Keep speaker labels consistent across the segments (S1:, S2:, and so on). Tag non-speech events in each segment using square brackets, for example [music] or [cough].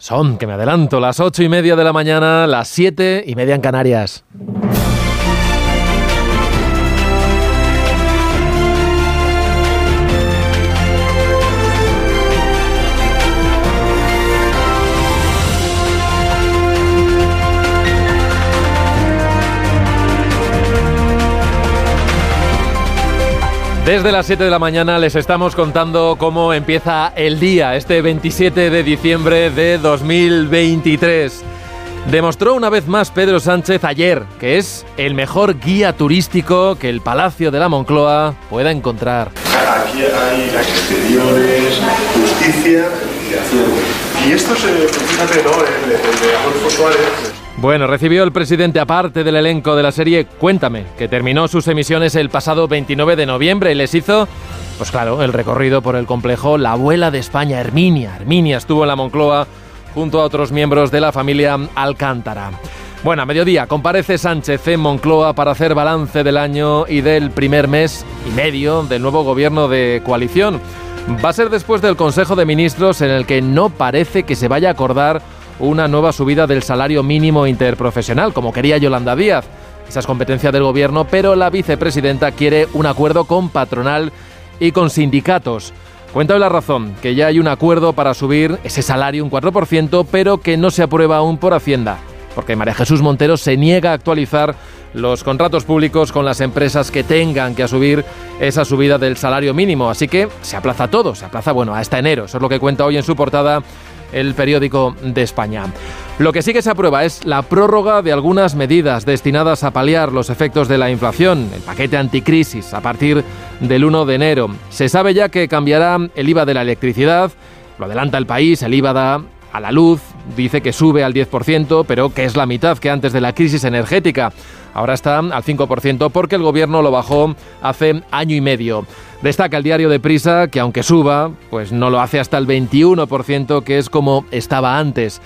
S1: Son, que me adelanto, las ocho y media de la mañana, las siete y media en Canarias. Desde las 7 de la mañana les estamos contando cómo empieza el día, este 27 de diciembre de 2023. Demostró una vez más Pedro Sánchez ayer que es el mejor guía turístico que el Palacio de la Moncloa pueda encontrar.
S2: Aquí hay exteriores, justicia y esto se, fíjate, ¿no? El, de Adolfo Suárez
S1: bueno, recibió el presidente aparte del elenco de la serie Cuéntame, que terminó sus emisiones el pasado 29 de noviembre y les hizo, pues claro, el recorrido por el complejo La abuela de España, Herminia. Herminia estuvo en la Moncloa junto a otros miembros de la familia Alcántara. Bueno, a mediodía comparece Sánchez en Moncloa para hacer balance del año y del primer mes y medio del nuevo gobierno de coalición. Va a ser después del Consejo de Ministros en el que no parece que se vaya a acordar una nueva subida del salario mínimo interprofesional, como quería Yolanda Díaz. Esa es competencia del gobierno, pero la vicepresidenta quiere un acuerdo con patronal y con sindicatos. Cuenta la razón, que ya hay un acuerdo para subir ese salario un 4%, pero que no se aprueba aún por Hacienda, porque María Jesús Montero se niega a actualizar los contratos públicos con las empresas que tengan que asumir esa subida del salario mínimo. Así que se aplaza todo, se aplaza, bueno, hasta enero. Eso es lo que cuenta hoy en su portada el periódico de España. Lo que sí que se aprueba es la prórroga de algunas medidas destinadas a paliar los efectos de la inflación, el paquete anticrisis, a partir del 1 de enero. Se sabe ya que cambiará el IVA de la electricidad, lo adelanta el país, el IVA da a la luz, dice que sube al 10%, pero que es la mitad que antes de la crisis energética. Ahora está al 5% porque el gobierno lo bajó hace año y medio. Destaca el diario de Prisa que aunque suba, pues no lo hace hasta el 21%, que es como estaba antes.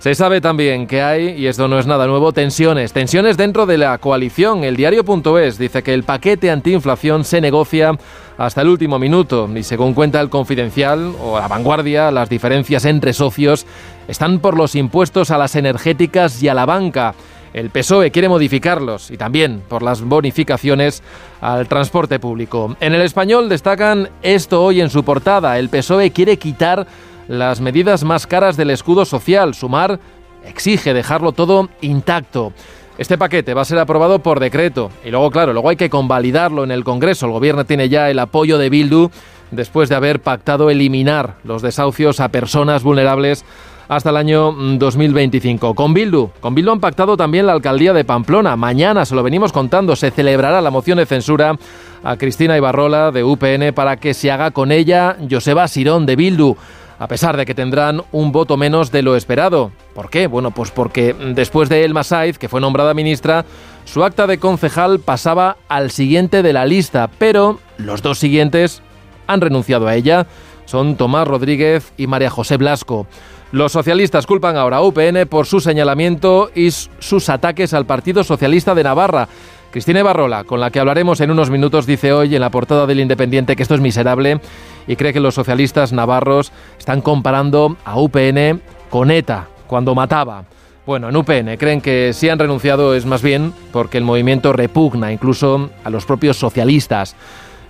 S1: Se sabe también que hay, y esto no es nada nuevo, tensiones, tensiones dentro de la coalición. El diario.es dice que el paquete antiinflación se negocia hasta el último minuto y según cuenta el confidencial o la vanguardia, las diferencias entre socios están por los impuestos a las energéticas y a la banca. El PSOE quiere modificarlos y también por las bonificaciones al transporte público. En el español destacan esto hoy en su portada. El PSOE quiere quitar las medidas más caras del escudo social. Sumar exige dejarlo todo intacto. Este paquete va a ser aprobado por decreto y luego, claro, luego hay que convalidarlo en el Congreso. El Gobierno tiene ya el apoyo de Bildu después de haber pactado eliminar los desahucios a personas vulnerables hasta el año 2025. Mm, con Bildu, con Bildu han pactado también la alcaldía de Pamplona. Mañana, se lo venimos contando, se celebrará la moción de censura a Cristina Ibarrola de UPN para que se haga con ella Joseba Sirón de Bildu a pesar de que tendrán un voto menos de lo esperado. ¿Por qué? Bueno, pues porque mm, después de Elma Saiz, que fue nombrada ministra, su acta de concejal pasaba al siguiente de la lista, pero los dos siguientes han renunciado a ella. Son Tomás Rodríguez y María José Blasco. Los socialistas culpan ahora a UPN por su señalamiento y sus ataques al Partido Socialista de Navarra. Cristina Barrola, con la que hablaremos en unos minutos, dice hoy en la portada del Independiente que esto es miserable y cree que los socialistas navarros están comparando a UPN con ETA, cuando mataba. Bueno, en UPN creen que si han renunciado es más bien porque el movimiento repugna incluso a los propios socialistas.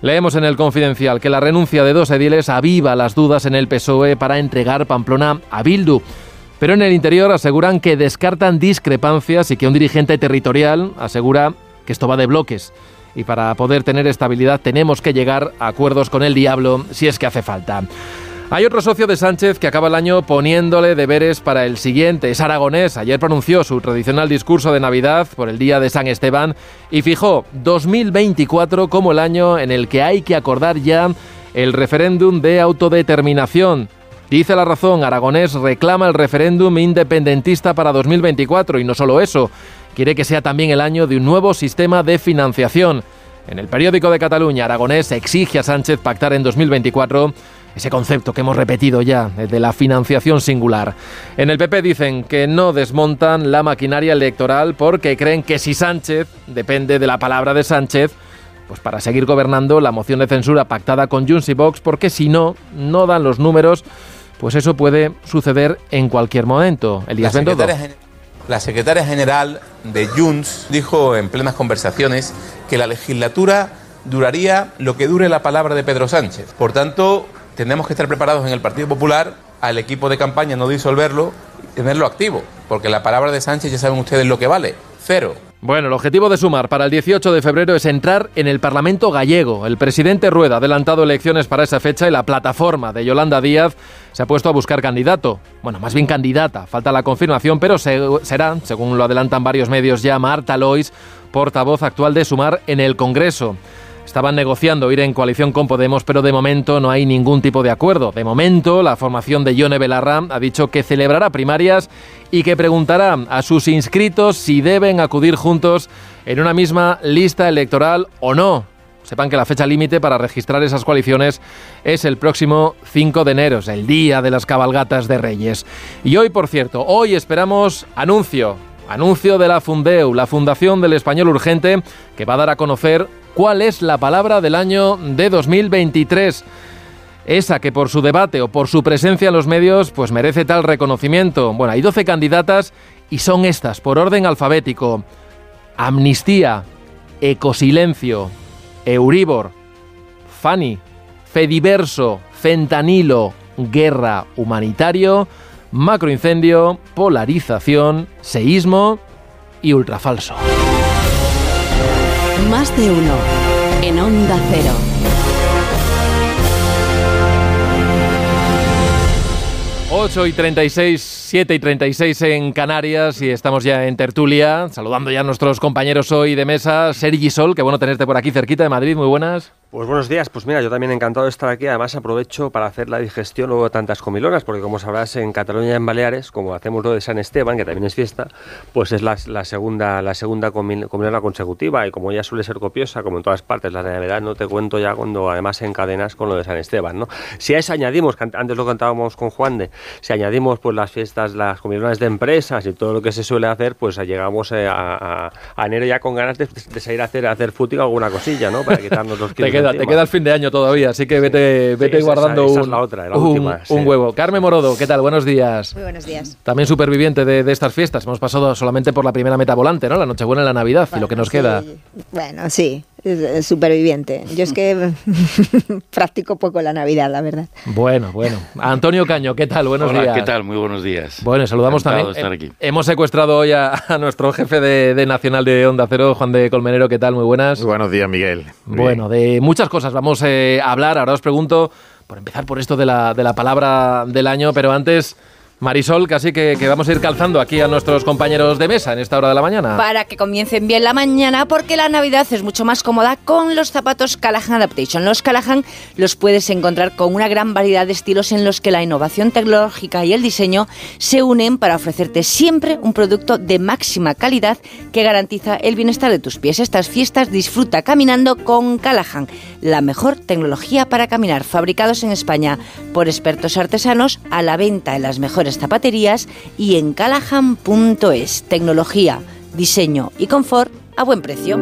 S1: Leemos en el Confidencial que la renuncia de dos ediles aviva las dudas en el PSOE para entregar Pamplona a Bildu. Pero en el interior aseguran que descartan discrepancias y que un dirigente territorial asegura que esto va de bloques. Y para poder tener estabilidad tenemos que llegar a acuerdos con el diablo si es que hace falta. Hay otro socio de Sánchez que acaba el año poniéndole deberes para el siguiente. Es aragonés. Ayer pronunció su tradicional discurso de Navidad por el día de San Esteban y fijó 2024 como el año en el que hay que acordar ya el referéndum de autodeterminación. Dice la razón, Aragonés reclama el referéndum independentista para 2024 y no solo eso, quiere que sea también el año de un nuevo sistema de financiación. En el periódico de Cataluña, Aragonés exige a Sánchez pactar en 2024 ese concepto que hemos repetido ya, de la financiación singular. En el PP dicen que no desmontan la maquinaria electoral porque creen que si Sánchez depende de la palabra de Sánchez, pues para seguir gobernando la moción de censura pactada con Junts y Vox, porque si no, no dan los números pues eso puede suceder en cualquier momento. Elías
S3: la
S1: Bendodo.
S3: secretaria, la secretaria general de Junts dijo en plenas conversaciones que la legislatura duraría lo que dure la palabra de Pedro Sánchez. Por tanto, tenemos que estar preparados en el Partido Popular al equipo de campaña no disolverlo tenerlo activo, porque la palabra de Sánchez ya saben ustedes lo que vale, cero.
S1: Bueno, el objetivo de Sumar para el 18 de febrero es entrar en el Parlamento gallego. El presidente Rueda ha adelantado elecciones para esa fecha y la plataforma de Yolanda Díaz se ha puesto a buscar candidato. Bueno, más bien candidata. Falta la confirmación, pero se, será, según lo adelantan varios medios ya, Marta Lois, portavoz actual de Sumar en el Congreso. Estaban negociando ir en coalición con Podemos, pero de momento no hay ningún tipo de acuerdo. De momento, la formación de Yone Belarra ha dicho que celebrará primarias y que preguntará a sus inscritos si deben acudir juntos en una misma lista electoral o no. Sepan que la fecha límite para registrar esas coaliciones es el próximo 5 de enero, es el día de las cabalgatas de Reyes. Y hoy, por cierto, hoy esperamos anuncio, anuncio de la Fundeu, la Fundación del Español Urgente, que va a dar a conocer cuál es la palabra del año de 2023. Esa que por su debate o por su presencia en los medios pues merece tal reconocimiento. Bueno, hay 12 candidatas y son estas, por orden alfabético. Amnistía, Ecosilencio, Euribor, Fanny, Fediverso, Fentanilo, Guerra, Humanitario, Macroincendio, Polarización, Seísmo y Ultrafalso.
S4: Más de uno en Onda Cero.
S1: Ocho y 36, 7 y 36 en Canarias y estamos ya en tertulia, saludando ya a nuestros compañeros hoy de mesa. Sergi Sol, qué bueno tenerte por aquí cerquita de Madrid, muy buenas.
S5: Pues buenos días, pues mira, yo también encantado de estar aquí, además aprovecho para hacer la digestión luego de tantas comilonas, porque como sabrás en Cataluña y en Baleares, como hacemos lo de San Esteban, que también es fiesta, pues es la, la segunda, la segunda comilona consecutiva y como ya suele ser copiosa, como en todas partes, la Navidad no te cuento ya cuando además encadenas con lo de San Esteban, ¿no? Si a eso añadimos, que antes lo cantábamos con Juan de, si añadimos pues las fiestas, las comilonas de empresas y todo lo que se suele hacer, pues llegamos a, a, a enero ya con ganas de, de, salir a hacer, a hacer fútbol alguna cosilla, ¿no? Para quitarnos los [laughs] kilos
S1: te queda el fin de año todavía, así que vete, vete
S5: sí,
S1: guardando
S5: esa, esa
S1: un,
S5: es la otra, la
S1: un,
S5: última, sí.
S1: un, huevo. Carmen Morodo, ¿qué tal? Buenos días.
S6: Muy buenos días.
S1: También superviviente de, de, estas fiestas. Hemos pasado solamente por la primera meta volante, ¿no? La Nochebuena y la Navidad bueno, y lo que nos
S6: sí.
S1: queda.
S6: Bueno, sí, superviviente. Yo es que [laughs] practico poco la Navidad, la verdad.
S1: Bueno, bueno. Antonio Caño, ¿qué tal? Buenos
S7: Hola,
S1: días.
S7: ¿qué tal? Muy buenos días.
S1: Bueno, saludamos
S7: Encantado
S1: también.
S7: De estar aquí.
S1: Eh, hemos secuestrado hoy a, a nuestro jefe de, de, Nacional de Onda Cero, Juan de Colmenero. ¿Qué tal? Muy buenas.
S8: Muy buenos días, Miguel.
S1: Muy bueno, bien. de muchas cosas vamos eh, a hablar. Ahora os pregunto, por empezar por esto de la, de la palabra del año, pero antes... Marisol, casi que, que, vamos a ir calzando aquí a nuestros compañeros de mesa en esta hora de la mañana.
S9: Para que comiencen bien la mañana, porque la Navidad es mucho más cómoda con los zapatos Callahan Adaptation. Los Callahan los puedes encontrar con una gran variedad de estilos en los que la innovación tecnológica y el diseño se unen para ofrecerte siempre un producto de máxima calidad que garantiza el bienestar de tus pies. Estas fiestas disfruta caminando con Callahan, la mejor tecnología para caminar, fabricados en España por expertos artesanos a la venta en las mejores zapaterías y en callahan.es. Tecnología, diseño y confort a buen precio.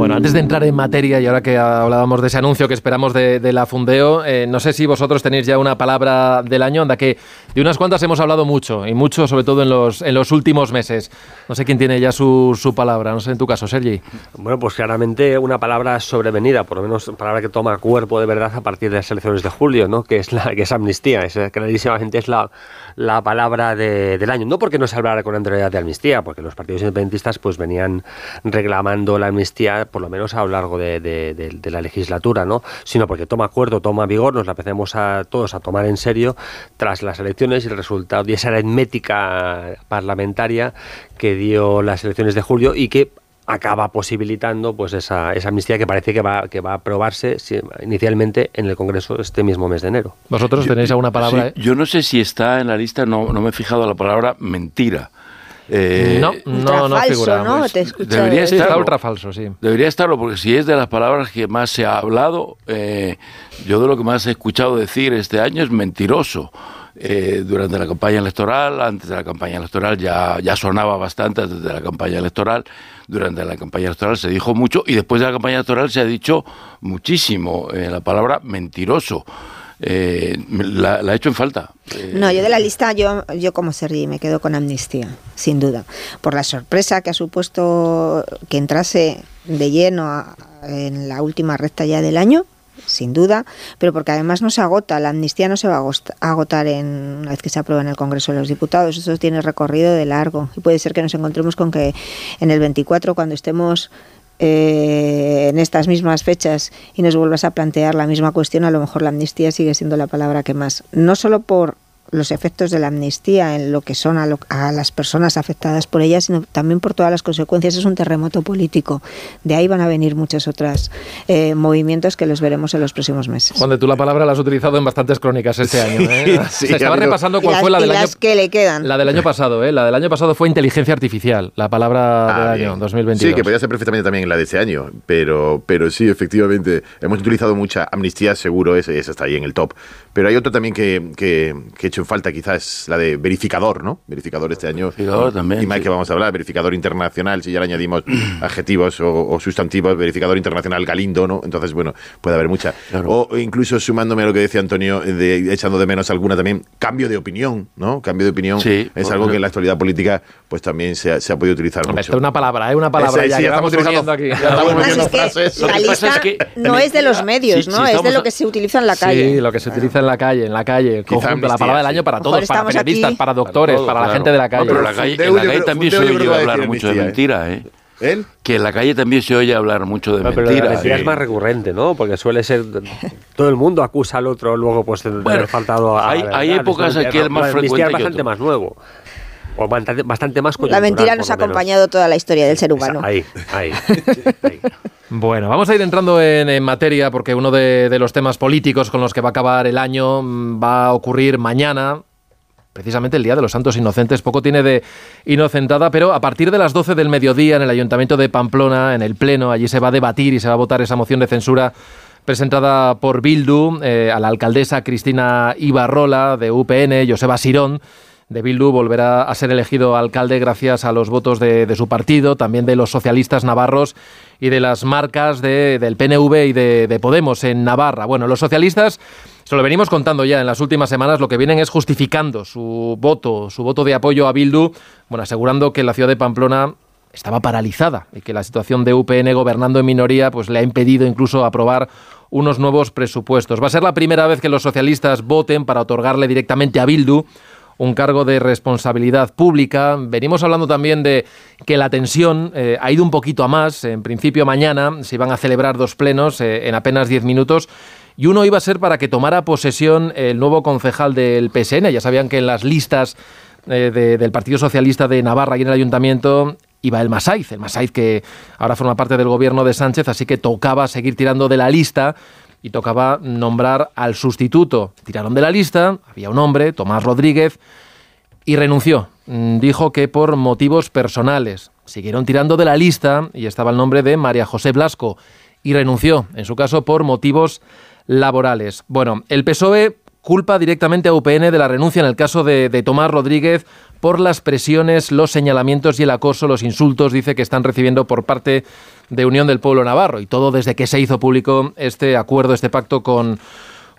S1: Bueno, antes de entrar en materia y ahora que hablábamos de ese anuncio que esperamos de, de la Fundeo, eh, no sé si vosotros tenéis ya una palabra del año, anda que de unas cuantas hemos hablado mucho y mucho sobre todo en los, en los últimos meses. No sé quién tiene ya su, su palabra, no sé en tu caso, Sergi.
S5: Bueno, pues claramente una palabra sobrevenida, por lo menos palabra que toma cuerpo de verdad a partir de las elecciones de julio, ¿no? que es la que es amnistía, es, clarísimamente es la, la palabra de, del año. No porque no se hablara con anterioridad de amnistía, porque los partidos independentistas pues venían reclamando la amnistía por lo menos a lo largo de, de, de, la legislatura, ¿no? sino porque toma acuerdo, toma vigor, nos la empecemos a todos a tomar en serio tras las elecciones y el resultado de esa aritmética parlamentaria que dio las elecciones de julio y que acaba posibilitando pues esa, esa amnistía que parece que va, que va a aprobarse inicialmente en el Congreso este mismo mes de enero.
S1: ¿Vosotros tenéis
S7: yo,
S1: alguna palabra?
S7: Sí, yo no sé si está en la lista, no, no me he fijado la palabra mentira.
S1: Eh, no, no, no
S6: falso,
S1: figura.
S6: ¿no?
S1: Pues,
S6: Te
S7: debería
S1: sí,
S7: estarlo.
S1: está ultra falso, sí.
S7: Debería estarlo, porque si es de las palabras que más se ha hablado, eh, yo de lo que más he escuchado decir este año es mentiroso. Eh, durante la campaña electoral, antes de la campaña electoral ya, ya sonaba bastante, antes de la campaña electoral, durante la campaña electoral se dijo mucho y después de la campaña electoral se ha dicho muchísimo eh, la palabra mentiroso. eh, la, la, he hecho en falta.
S6: No, yo de la lista, yo, yo como Sergi me quedo con amnistía, sin duda. Por la sorpresa que ha supuesto que entrase de lleno en la última recta ya del año, sin duda, pero porque además no se agota, la amnistía no se va a agotar en, una vez que se aprueba en el Congreso de los Diputados, eso tiene recorrido de largo y puede ser que nos encontremos con que en el 24, cuando estemos eh, en estas mismas fechas y nos vuelvas a plantear la misma cuestión, a lo mejor la amnistía sigue siendo la palabra que más, no solo por los efectos de la amnistía en lo que son a, las personas afectadas por ella, sino también por todas las consecuencias. Es un terremoto político. De ahí van a venir muchos otros eh, movimientos que los veremos en los próximos meses.
S1: Juan, tú la palabra la has utilizado en bastantes crónicas este año. ¿eh? [laughs] [laughs] Se estaba repasando cuál fue la del año.
S6: que le quedan.
S1: La del año pasado, ¿eh? La del año pasado fue inteligencia artificial, la palabra ah, del año 2022.
S8: Sí, que podría ser perfectamente también la de ese año, pero, pero sí, efectivamente, hemos utilizado mucha amnistía, seguro, esa, esa está ahí en el top. Pero hay otro también que, que, que he hecho en falta, quizás la de verificador, ¿no? Verificador este año.
S7: Verificador también.
S8: Y más que vamos a hablar, verificador internacional, si ya le añadimos [clears throat] adjetivos o, sustantivos, verificador internacional Galindo, ¿no? Entonces, bueno, puede haber mucha. O incluso sumándome a lo que decía Antonio, de, echando de menos alguna también, cambio de opinión, ¿no? Cambio de opinión es algo que en la actualidad política pues también se ha, se ha podido utilizar mucho.
S1: Esta es una palabra, es ¿eh? una palabra ya, estamos utilizando aquí.
S6: La lista no es de los medios, ¿no? es de lo que se utiliza en la calle.
S1: Sí, lo que se utiliza en la calle, en la calle, conjunto, la palabra del año para todos, para periodistas, para doctores, para, la gente de la calle.
S7: pero la calle, en la calle también se oye hablar mucho de mentira, ¿eh? ¿Él? Que en la calle también se oye hablar mucho de mentira. Pero la
S5: mentira es más recurrente, ¿no? Porque suele ser. Todo el mundo acusa al otro luego pues de haber faltado a.
S7: Hay, hay épocas aquí es más frecuente.
S5: es bastante más nuevo. O bastante, más
S6: La mentira nos ha acompañado toda la historia del ser humano.
S5: Ahí, ahí. ahí. [laughs]
S1: Bueno, vamos a ir entrando en, materia porque uno de, los temas políticos con los que va a acabar el año mm, va a ocurrir mañana, precisamente el Día de los Santos Inocentes. Poco tiene de inocentada, pero a partir de las 12 del mediodía en el Ayuntamiento de Pamplona, en el Pleno, allí se va a debatir y se va a votar esa moción de censura presentada por Bildu eh, a la alcaldesa Cristina Ibarrola de UPN, Joseba Sirón de Bildu volverá a ser elegido alcalde gracias a los votos de, su partido, también de los socialistas navarros y de las marcas del PNV y de, Podemos en Navarra. Bueno, los socialistas, se lo venimos contando ya en las últimas semanas, lo que vienen es justificando su voto, su voto de apoyo a Bildu, bueno, asegurando que la ciudad de Pamplona estaba paralizada y que la situación de UPN gobernando en minoría pues le ha impedido incluso aprobar unos nuevos presupuestos. Va a ser la primera vez que los socialistas voten para otorgarle directamente a Bildu un cargo de responsabilidad pública. Venimos hablando también de que la tensión eh, ha ido un poquito a más. En principio mañana se iban a celebrar dos plenos eh, en apenas diez minutos. Y uno iba a ser para que tomara posesión el nuevo concejal del PSN. Ya sabían que en las listas eh, del Partido Socialista de Navarra y en el Ayuntamiento iba el Masaiz, el Masaiz que ahora forma parte del gobierno de Sánchez, así que tocaba seguir tirando de la lista y tocaba nombrar al sustituto. Tiraron de la lista, había un hombre, Tomás Rodríguez, y renunció. Mm, dijo que por motivos personales. Siguieron tirando de la lista y estaba el nombre de María José Blasco y renunció, en su caso por motivos laborales. Bueno, el PSOE culpa directamente a UPN de la renuncia en el caso de, de, Tomás Rodríguez por las presiones, los señalamientos y el acoso, los insultos, dice que están recibiendo por parte de Unión del Pueblo Navarro. Y todo desde que se hizo público este acuerdo, este pacto con,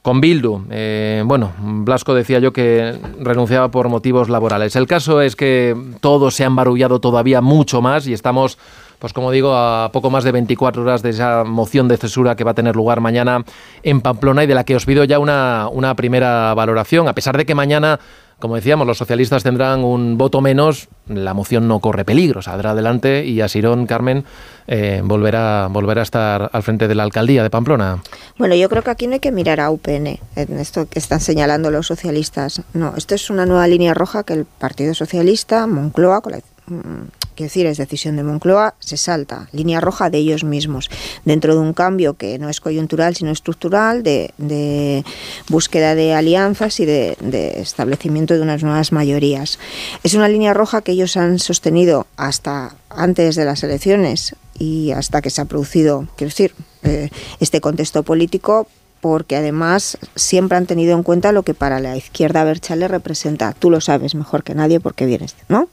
S1: con Bildu. Eh, bueno, Blasco decía yo que renunciaba por motivos laborales. El caso es que todo se ha embarullado todavía mucho más y estamos, pues como digo, a poco más de 24 horas de esa moción de censura que va a tener lugar mañana en Pamplona y de la que os pido ya una, una primera valoración. A pesar de que mañana como decíamos, los socialistas tendrán un voto menos, la moción no corre peligro, saldrá adelante y Asirón, Carmen, eh, volverá, volverá a estar al frente de la alcaldía de Pamplona.
S6: Bueno, yo creo que aquí no hay que mirar a UPN, en esto que están señalando los socialistas. No, esto es una nueva línea roja que el Partido Socialista, Moncloa, con la quiero decir, es decisión de Moncloa, se salta, línea roja de ellos mismos, dentro de un cambio que no es coyuntural sino estructural, de, búsqueda de alianzas y de, establecimiento de unas nuevas mayorías. Es una línea roja que ellos han sostenido hasta antes de las elecciones y hasta que se ha producido, quiero decir, eh, este contexto político porque además siempre han tenido en cuenta lo que para la izquierda Berchale representa. Tú lo sabes mejor que nadie porque vienes, ¿no?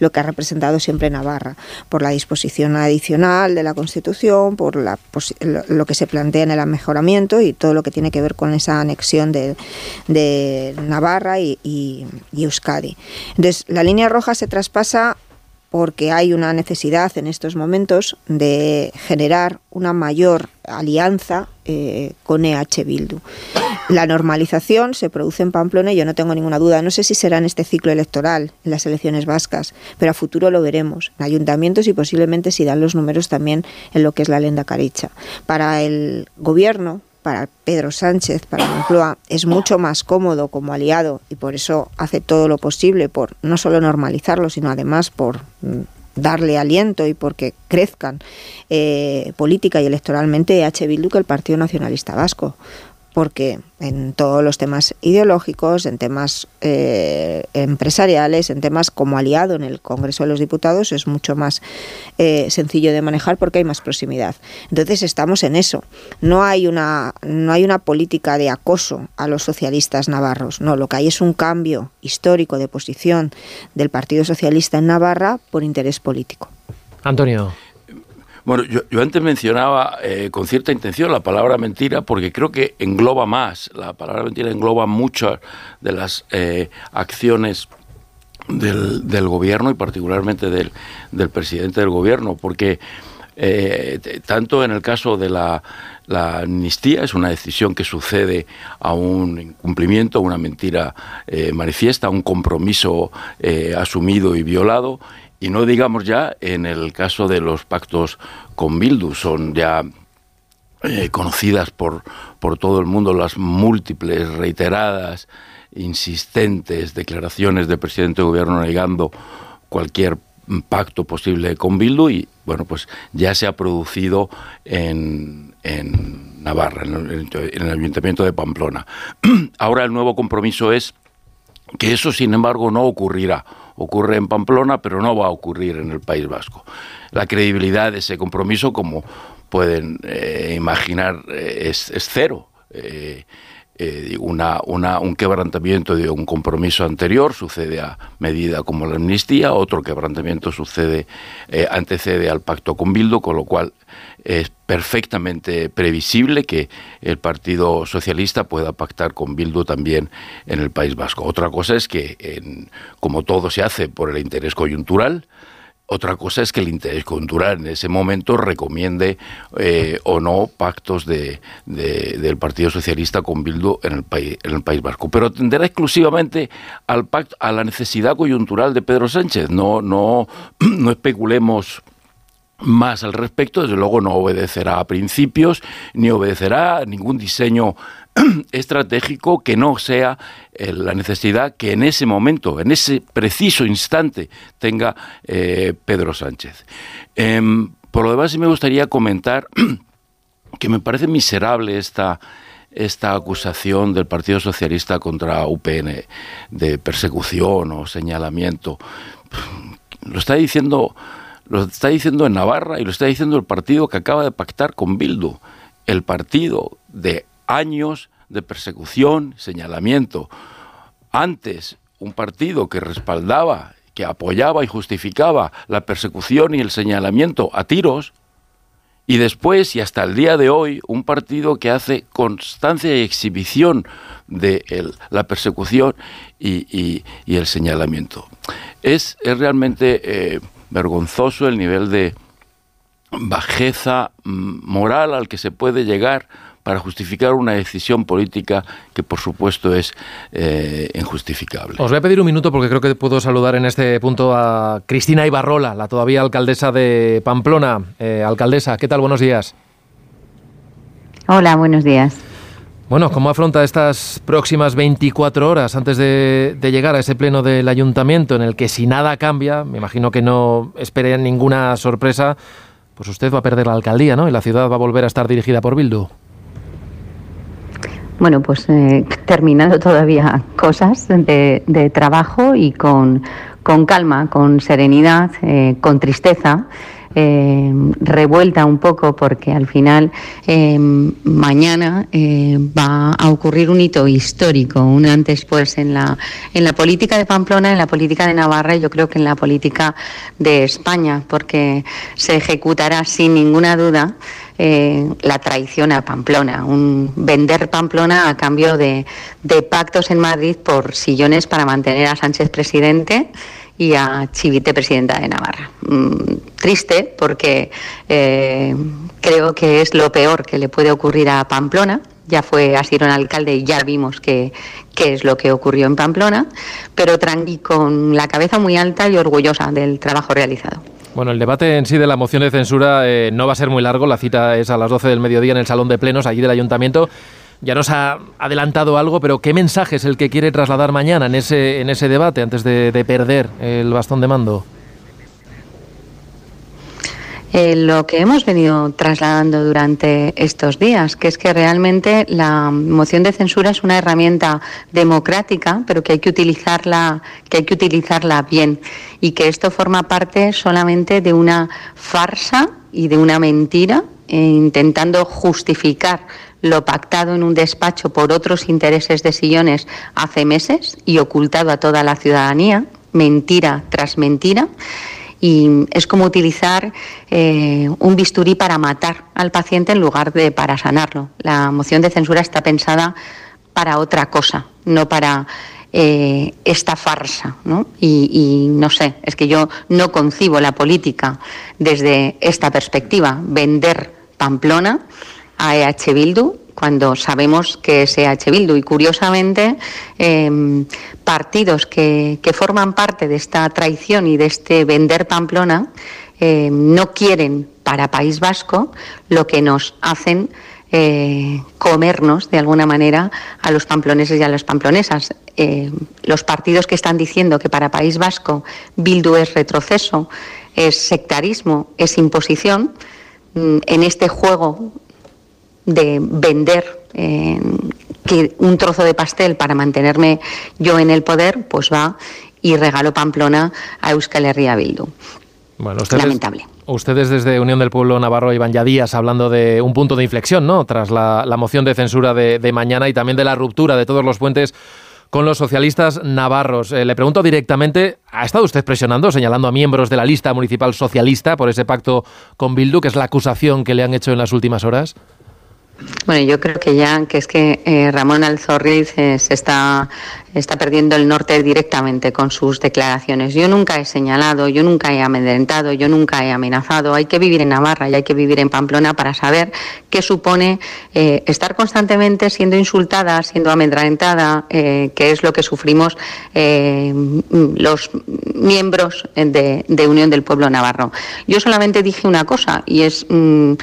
S6: Lo que ha representado siempre Navarra, por la disposición adicional de la Constitución, por la, lo que se plantea en el mejoramiento y todo lo que tiene que ver con esa anexión de, Navarra y, y Euskadi. Entonces, la línea roja se traspasa porque hay una necesidad en estos momentos de generar una mayor alianza eh, con EH Bildu. La normalización se produce en Pamplona y yo no tengo ninguna duda. No sé si será en este ciclo electoral, en las elecciones vascas, pero a futuro lo veremos. En ayuntamientos y posiblemente si dan los números también en lo que es la lenda caricha. Para el gobierno, para Pedro Sánchez, para Moncloa, es mucho más cómodo como aliado y por eso hace todo lo posible por no solo normalizarlo, sino además por mm, darle aliento y porque crezcan eh, política y electoralmente H. Bildu que el Partido Nacionalista Vasco porque en todos los temas ideológicos, en temas eh, empresariales, en temas como aliado en el Congreso de los Diputados es mucho más eh, sencillo de manejar porque hay más proximidad. Entonces estamos en eso. No hay una no hay una política de acoso a los socialistas navarros. No, lo que hay es un cambio histórico de posición del Partido Socialista en Navarra por interés político.
S1: Antonio.
S7: Bueno, yo, antes mencionaba eh, con cierta intención la palabra mentira porque creo que engloba más, la palabra mentira engloba muchas de las eh, acciones del, gobierno y particularmente del, presidente del gobierno, porque eh, tanto en el caso de la, la, amnistía es una decisión que sucede a un incumplimiento, a una mentira manifiesta, a un compromiso asumido y violado, y no digamos ya en el caso de los pactos con Bildu, son ya eh, conocidas por, por todo el mundo las múltiples, reiteradas, insistentes declaraciones del presidente de gobierno negando cualquier pacto posible con Bildu y bueno pues ya se ha producido en, en Navarra, en el, en el ayuntamiento de Pamplona. [clears throat] Ahora el nuevo compromiso es que eso sin embargo no ocurrirá ocurre en Pamplona, pero no va a ocurrir en el País Vasco. La credibilidad de ese compromiso, como pueden eh, imaginar, eh, es, cero. Eh, una, un quebrantamiento de un compromiso anterior sucede a medida como la amnistía, otro quebrantamiento sucede, antecede al pacto con Bildo, con lo cual es perfectamente previsible que el Partido Socialista pueda pactar con Bildu también en el País Vasco. Otra cosa es que, como todo se hace por el interés coyuntural, otra cosa es que el interés coyuntural en ese momento recomiende eh, o no pactos de, del Partido Socialista con Bildu en el, país, en el País Vasco. Pero atenderá exclusivamente al pacto, a la necesidad coyuntural de Pedro Sánchez. No, no, [clears throat] no especulemos más al respecto, desde luego no obedecerá a principios ni obedecerá a ningún diseño [clears throat] estratégico que no sea eh, la necesidad que en ese momento, en ese preciso instante, tenga eh, Pedro Sánchez. Em, por lo demás, me gustaría comentar [clears throat] que me parece miserable esta, esta acusación del Partido Socialista contra UPN de persecución o señalamiento. Lo está diciendo lo está diciendo en Navarra y lo está diciendo el partido que acaba de pactar con Bildu, el partido de años de persecución, señalamiento. Antes, un partido que respaldaba, que apoyaba y justificaba la persecución y el señalamiento a tiros, y después y hasta el día de hoy un partido que hace constancia y exhibición de la persecución y, el señalamiento. Es, realmente eh, vergonzoso el nivel de bajeza mm, moral al que se puede llegar para justificar una decisión política que por supuesto es eh, injustificable.
S1: Os voy a pedir un minuto porque creo que puedo saludar en este punto a Cristina Ibarrola, la todavía alcaldesa de Pamplona. Eh, alcaldesa, ¿qué tal? Buenos días.
S10: Hola, buenos días.
S1: Bueno, ¿cómo afronta estas próximas 24 horas antes de, llegar a ese pleno del ayuntamiento en el que si nada cambia, me imagino que no espere ninguna sorpresa, pues usted va a perder la alcaldía, ¿no? Y la ciudad va a volver a estar dirigida por Bildu.
S10: Bueno, pues eh, terminando todavía cosas de, trabajo y con, calma, con serenidad, eh, con tristeza eh, revuelta un poco porque al final eh, mañana eh, va a ocurrir un hito histórico, un antes pues en la, en la política de Pamplona, en la política de Navarra y yo creo que en la política de España, porque se ejecutará sin ninguna duda la traición a Pamplona, un vender Pamplona a cambio de, de pactos en Madrid por sillones para mantener a Sánchez presidente y a Chivite, presidenta de Navarra. Mm, triste porque eh, creo que es lo peor que le puede ocurrir a Pamplona. Ya fue un alcalde y ya vimos qué es lo que ocurrió en Pamplona, pero tranqui con la cabeza muy alta y orgullosa del trabajo realizado.
S1: Bueno, el debate en sí de la moción de censura eh, no va a ser muy largo. La cita es a las 12 del mediodía en el Salón de Plenos, allí del Ayuntamiento. Ya nos ha adelantado algo, pero ¿qué mensaje es el que quiere trasladar mañana en ese, en ese debate antes de, perder el bastón de mando?
S10: Eh, lo que hemos venido trasladando durante estos días, que es que realmente la moción de censura es una herramienta democrática, pero que hay que utilizarla, que hay que utilizarla bien, y que esto forma parte solamente de una farsa y de una mentira, eh, intentando justificar lo pactado en un despacho por otros intereses de sillones hace meses y ocultado a toda la ciudadanía, mentira tras mentira. Y es como utilizar eh, un bisturí para matar al paciente en lugar de para sanarlo. La moción de censura está pensada para otra cosa, no para eh, esta farsa. ¿no? Y, y, no sé, es que yo no concibo la política desde esta perspectiva. Vender Pamplona a EH Bildu cuando sabemos que es EH Bildu. Y curiosamente, em, partidos que, forman parte de esta traición y de este vender Pamplona em, no quieren para País Vasco lo que nos hacen eh, comernos de alguna manera a los pamploneses y a las pamplonesas. Em, los partidos que están diciendo que para País Vasco Bildu es retroceso, es sectarismo, es imposición, mm, en este juego de vender eh, que un trozo de pastel para mantenerme yo en el poder, pues va y regalo Pamplona a Euskal Herria Bildu.
S1: Bueno, Lamentable. Ustedes desde Unión del Pueblo Navarro iban ya días hablando de un punto de inflexión, ¿no? Tras la, moción de censura de, mañana y también de la ruptura de todos los puentes con los socialistas navarros. Eh, le pregunto directamente, ¿ha estado usted presionando, señalando a miembros de la lista municipal socialista por ese pacto con Bildu, que es la acusación que le han hecho en las últimas horas?
S10: Bueno, yo creo que ya que es que eh, Ramón Alzorriz eh, se está, está perdiendo el norte directamente con sus declaraciones. Yo nunca he señalado, yo nunca he amedrentado, yo nunca he amenazado. Hay que vivir en Navarra y hay que vivir en Pamplona para saber qué supone eh, estar constantemente siendo insultada, siendo amedrentada, que es lo que sufrimos los miembros de, Unión del Pueblo Navarro. Yo solamente dije una cosa y es... Mm,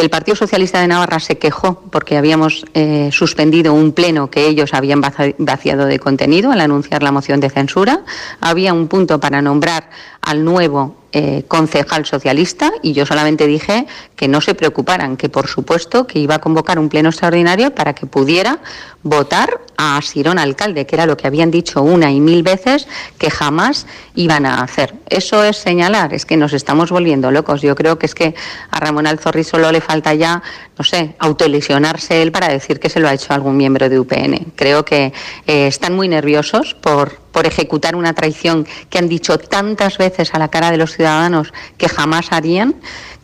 S10: el Partido Socialista de Navarra se quejó porque habíamos eh, suspendido un pleno que ellos habían vaciado de contenido al anunciar la moción de censura. Había un punto para nombrar al nuevo eh, concejal socialista y yo solamente dije que no se preocuparan, que por supuesto que iba a convocar un pleno extraordinario para que pudiera votar a Sirón alcalde, que era lo que habían dicho una y mil veces que jamás iban a hacer. Eso es señalar, es que nos estamos volviendo locos. Yo creo que es que a Ramón Alzorri solo le falta ya, no sé, autolesionarse él para decir que se lo ha hecho algún miembro de UPN. Creo que eh, están muy nerviosos por por ejecutar una traición que han dicho tantas veces a la cara de los ciudadanos que jamás harían,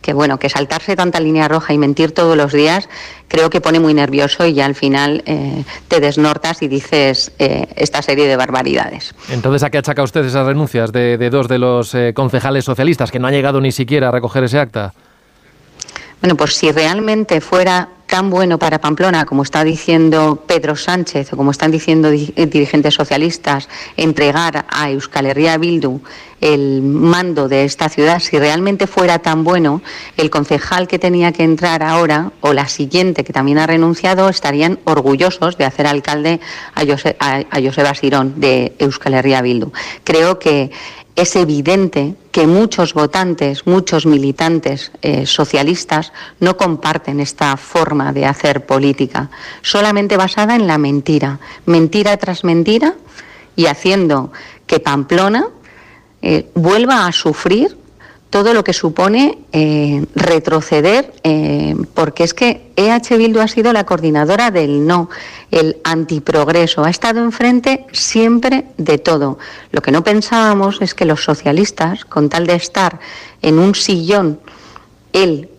S10: que bueno, que saltarse tanta línea roja y mentir todos los días, creo que pone muy nervioso y ya al final eh, te desnortas y dices eh, esta serie de barbaridades.
S1: Entonces, ¿a qué achaca usted esas renuncias de, dos de los eh, concejales socialistas que no han llegado ni siquiera a recoger ese acta?
S10: Bueno, pues si realmente fuera tan bueno para Pamplona como está diciendo Pedro Sánchez o como están diciendo eh, dirigentes socialistas, entregar a Euskal Herria Bildu el mando de esta ciudad, si realmente fuera tan bueno, el concejal que tenía que entrar ahora o la siguiente que también ha renunciado estarían orgullosos de hacer alcalde a, Joseba Sirón de Euskal Herria Bildu. Creo que es evidente que muchos votantes, muchos militantes eh, socialistas no comparten esta forma de hacer política, solamente basada en la mentira, mentira tras mentira y haciendo que Pamplona eh, vuelva a sufrir todo lo que supone eh, retroceder, eh, porque es que EH Bildu ha sido la coordinadora del no, el antiprogreso, ha estado enfrente siempre de todo. Lo que no pensábamos es que los socialistas, con tal de estar en un sillón, él,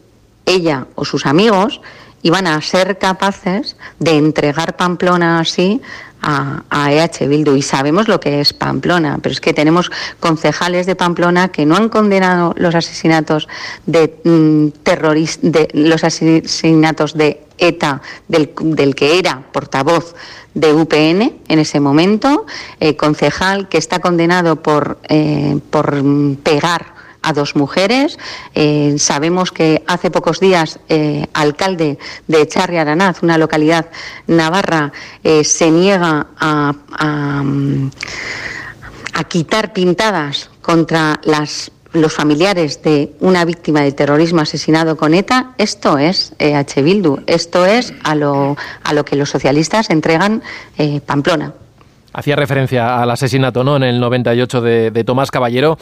S10: ella o sus amigos, iban a ser capaces de entregar Pamplona así a, EH Bildu. Y sabemos lo que es Pamplona, pero es que tenemos concejales de Pamplona que no han condenado los asesinatos de mm, de los asesinatos de ETA, del, del, que era portavoz de UPN en ese momento, eh, concejal que está condenado por, eh, por pegar a dos mujeres. Eh, sabemos que hace pocos días eh, alcalde de Echarri Aranaz, una localidad navarra, eh, se niega a, a, quitar pintadas contra las los familiares de una víctima de terrorismo asesinado con ETA, esto es H. Bildu, esto es a lo, a lo que los socialistas entregan Pamplona.
S1: Hacía referencia al asesinato ¿no? en el 98 de, de Tomás Caballero.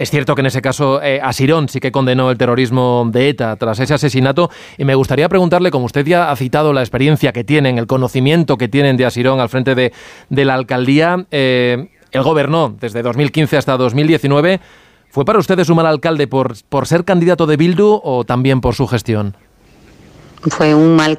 S1: Es cierto que en ese caso eh, Asirón sí que condenó el terrorismo de ETA tras ese asesinato y me gustaría preguntarle, como usted ya ha citado la experiencia que tienen, el conocimiento que tienen de Asirón al frente de, la alcaldía, eh, él gobernó desde 2015 hasta 2019. ¿Fue para ustedes un mal alcalde por, ser candidato de Bildu o también por su gestión?
S10: fue un mal,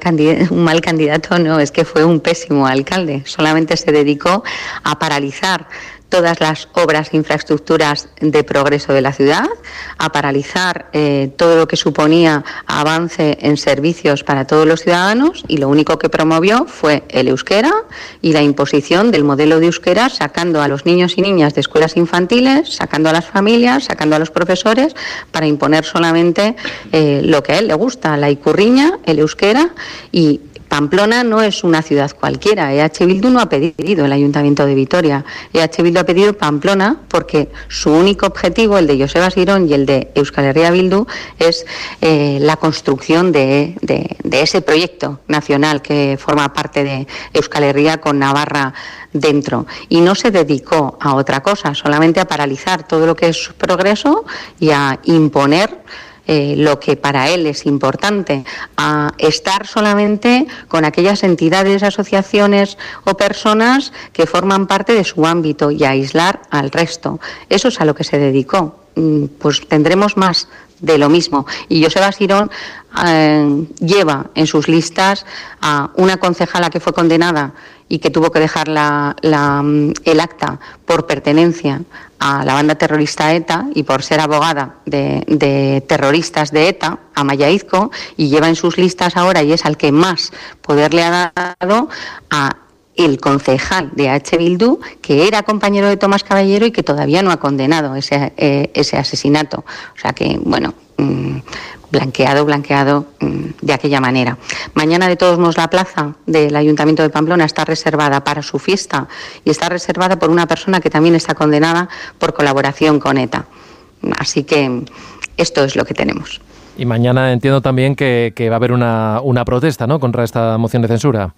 S10: un mal candidato, no, es que fue un pésimo alcalde. Solamente se dedicó a paralizar todas las obras e infraestructuras de progreso de la ciudad, a paralizar eh, todo lo que suponía avance en servicios para todos los ciudadanos y lo único que promovió fue el euskera y la imposición del modelo de euskera sacando a los niños y niñas de escuelas infantiles, sacando a las familias, sacando a los profesores para imponer solamente eh, lo que a él le gusta, la icurriña, el euskera y Pamplona no es una ciudad cualquiera. EH Bildu no ha pedido el Ayuntamiento de Vitoria. EH Bildu ha pedido Pamplona porque su único objetivo, el de Joseba Sirón y el de Euskal Herria Bildu, es eh, la construcción de, ese proyecto nacional que forma parte de Euskal Herria con Navarra dentro. Y no se dedicó a otra cosa, solamente a paralizar todo lo que es progreso y a imponer eh, lo que para él es importante, a estar solamente con aquellas entidades, asociaciones o personas que forman parte de su ámbito y aislar al resto. Eso es a lo que se dedicó. Mm, pues tendremos más de lo mismo. Y Joseba Sirón eh, lleva en sus listas a una concejala que fue condenada y que tuvo que dejar la, mm, el acta por pertenencia a la banda terrorista ETA y por ser abogada de, terroristas de ETA, a Mayaizco, y lleva en sus listas ahora, y es al que más poder le ha dado, a el concejal de H. Bildu, que era compañero de Tomás Caballero y que todavía no ha condenado ese, eh, ese asesinato. O sea que, bueno, mm, blanqueado, blanqueado mm, de aquella manera. Mañana, de todos modos, la plaza del Ayuntamiento de Pamplona está reservada para su fiesta y está reservada por una persona que también está condenada por colaboración con ETA. Así que esto es lo que tenemos.
S1: Y mañana entiendo también que, va a haber una, una protesta ¿no? contra esta moción de censura.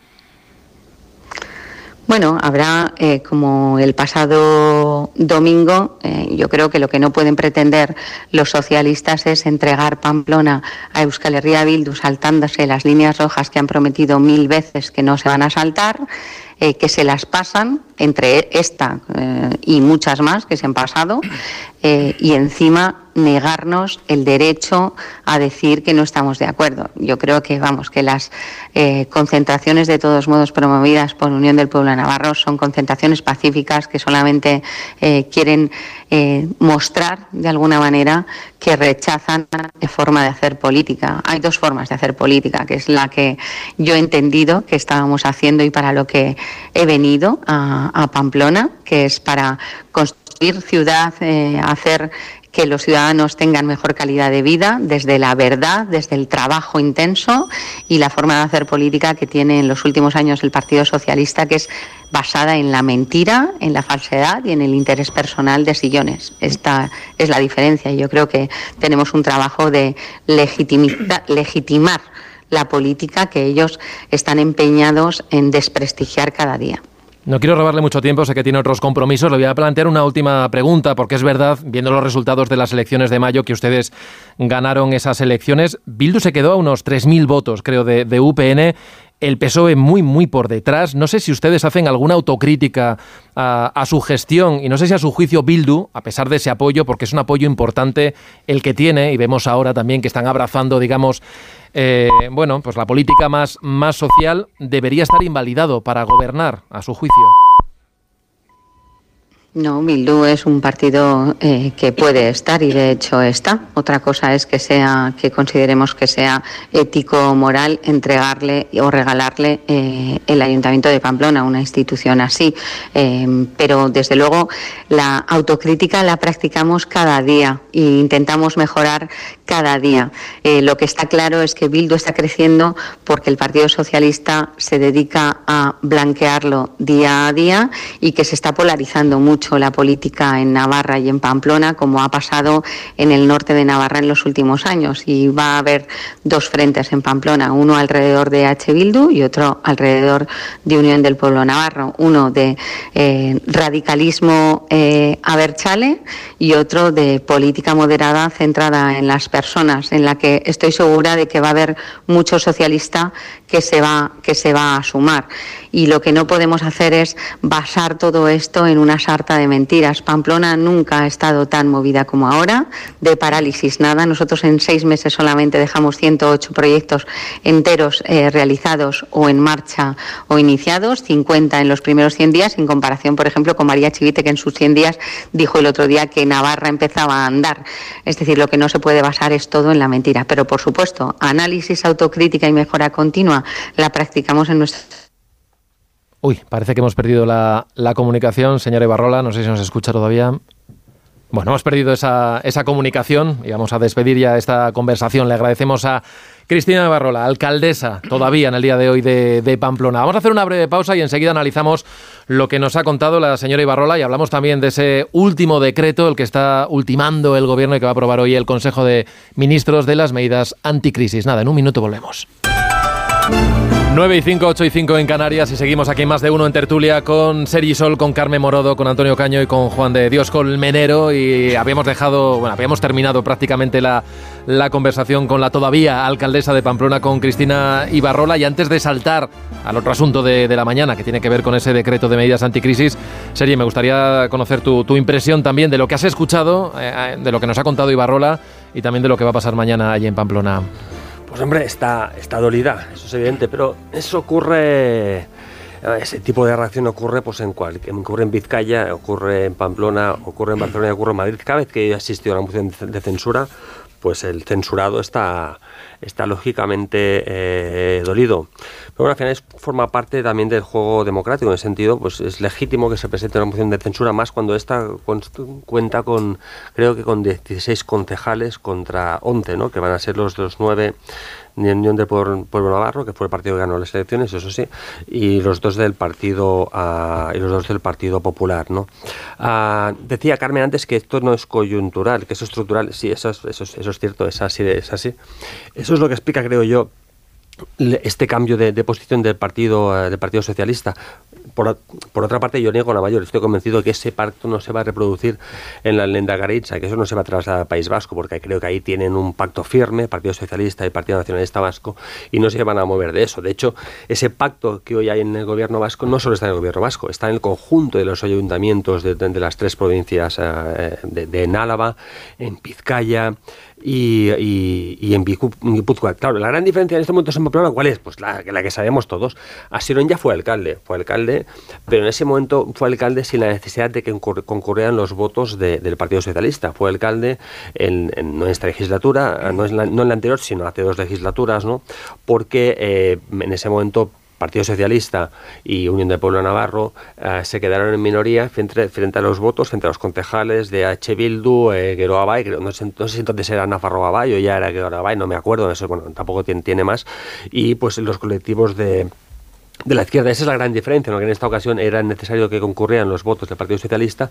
S10: Bueno, habrá, eh, como el pasado domingo, eh, yo creo que lo que no pueden pretender los socialistas es entregar Pamplona a Euskal Herria Bildu saltándose las líneas rojas que han prometido mil veces que no se van a saltar eh, que se las pasan entre esta eh, y muchas más que se han pasado y encima negarnos el derecho a decir que no estamos de acuerdo. Yo creo que vamos que las concentraciones de todos modos promovidas por Unión del Pueblo Navarro son concentraciones pacíficas que solamente quieren mostrar de alguna manera que rechazan la forma de hacer política. Hay dos formas de hacer política, que es la que yo he entendido que estábamos haciendo y para lo que he venido a, Pamplona, que es para construir ciudad, eh, hacer que los ciudadanos tengan mejor calidad de vida desde la verdad, desde el trabajo intenso y la forma de hacer política que tiene en los últimos años el Partido Socialista, que es basada en la mentira, en la falsedad y en el interés personal de sillones. Esta es la diferencia. Yo creo que tenemos un trabajo de legitimar la política que ellos están empeñados en desprestigiar cada día.
S1: No quiero robarle mucho tiempo, sé que tiene otros compromisos. Le voy a plantear una última pregunta, porque es verdad, viendo los resultados de las elecciones de mayo, que ustedes ganaron esas elecciones. Bildu se quedó a unos 3.000 votos, creo, de, de UPN el PSOE muy, muy por detrás. No sé si ustedes hacen alguna autocrítica a, su gestión y no sé si a su juicio Bildu, a pesar de ese apoyo, porque es un apoyo importante el que tiene y vemos ahora también que están abrazando, digamos, eh, bueno, pues la política más, más social, debería estar invalidado para gobernar, a su juicio.
S10: No, Bildu es un partido eh, que puede estar y de hecho está. Otra cosa es que sea que consideremos que sea ético o moral entregarle o regalarle eh, el Ayuntamiento de Pamplona a una institución así. Pero desde luego la autocrítica la practicamos cada día e intentamos mejorar cada día. lo que está claro es que Bildu está creciendo porque el Partido Socialista se dedica a blanquearlo día a día y que se está polarizando mucho la política en Navarra y en Pamplona, como ha pasado en el norte de Navarra en los últimos años. Y va a haber dos frentes en Pamplona, uno alrededor de H. Bildu y otro alrededor de Unión del Pueblo Navarro. Uno de eh, radicalismo eh, aberchale y otro de política moderada centrada en las personas, en la que estoy segura de que va a haber mucho socialista que se va, que se va a sumar. Y lo que no podemos hacer es basar todo esto en una sarta de mentiras. Pamplona nunca ha estado tan movida como ahora, de parálisis nada. Nosotros en seis meses solamente dejamos 108 proyectos enteros eh, realizados o en marcha o iniciados, 50 en los primeros 100 días, en comparación, por ejemplo, con María Chivite, que en sus 100 días dijo el otro día que Navarra empezaba a andar. Es decir, lo que no se puede basar es todo en la mentira. Pero, por supuesto, análisis, autocrítica y mejora continua la practicamos en nuestra
S1: Uy, parece que hemos perdido la, comunicación, señor Ibarrola, no sé si nos escucha todavía. Bueno, hemos perdido esa, esa comunicación y vamos a despedir ya esta conversación. Le agradecemos a Cristina Ibarrola, alcaldesa todavía en el día de hoy de, de, Pamplona. Vamos a hacer una breve pausa y enseguida analizamos lo que nos ha contado la señora Ibarrola y hablamos también de ese último decreto, el que está ultimando el gobierno y que va a aprobar hoy el Consejo de Ministros de las medidas anticrisis. Nada, en un minuto volvemos. 9 y 5, 8 y 5 en Canarias y seguimos aquí más de uno en tertulia con Sergi Sol, con Carmen Morodo, con Antonio Caño y con Juan de Dios Colmenero y habíamos dejado, bueno, habíamos terminado prácticamente la, la conversación con la todavía alcaldesa de Pamplona, con Cristina Ibarrola y antes de saltar al otro asunto de, la mañana que tiene que ver con ese decreto de medidas anticrisis, Sergi, me gustaría conocer tu, tu impresión también de lo que has escuchado, eh, de lo que nos ha contado Ibarrola y también de lo que va a pasar mañana allí en Pamplona.
S5: Pues hombre, está, está dolida, eso es evidente, pero eso ocurre, ese tipo de reacción ocurre pues en cual, ocurre en Vizcaya, ocurre en Pamplona, ocurre en Barcelona ocurre en Madrid. Cada vez que asistido a una moción de censura, pues el censurado está, está lógicamente eh, dolido. Pero al final forma parte también del juego democrático, en el sentido, pues es legítimo que se presente una moción de censura más cuando esta cuenta con, creo que con 16 concejales contra 11, ¿no? que van a ser los, los nueve de Unión del Pueblo, Navarro, que fue el partido que ganó las elecciones, eso sí, y los dos del partido uh, y los dos del Partido Popular, ¿no? Uh, decía Carmen antes que esto no es coyuntural, que es estructural. Sí, eso es, eso es, eso es cierto, es así, es así. Eso es lo que explica, creo yo, este cambio de, de, posición del partido eh, del partido socialista por, por, otra parte yo niego la mayor. Estoy convencido que ese pacto no se va a reproducir en la lenda garitza que eso no se va a trasladar al País Vasco porque creo que ahí tienen un pacto firme Partido Socialista y Partido Nacionalista Vasco y no se van a mover de eso. De hecho ese pacto que hoy hay en el gobierno vasco no solo está en el gobierno vasco está en el conjunto de los ayuntamientos de las tres provincias eh, de, de, en Álava en Pizcaya y, y, y en Guipúzcoa. Claro, la gran diferencia en este momento en Pamplona, ¿cuál es? Pues la, que sabemos todos. Asirón ya fue alcalde, fue alcalde, pero en ese momento fue alcalde sin la necesidad de que concurrieran los votos de, del Partido Socialista. Fue alcalde en, en nuestra legislatura, no, la, no en la anterior, sino hace dos legislaturas, ¿no? Porque eh, en ese momento Partido Socialista y Unión del Pueblo Navarro eh, se quedaron en minoría frente, frente, a los votos, frente a los concejales de H. Bildu, eh, Abay, no, sé, no, sé, si entonces era Nafarro Abay o ya era Gero Abay, no me acuerdo, eso bueno, tampoco tiene, tiene más, y pues los colectivos de de la izquierda. Esa es la gran diferencia, ¿no? que en esta ocasión era necesario que concurrieran los votos del Partido Socialista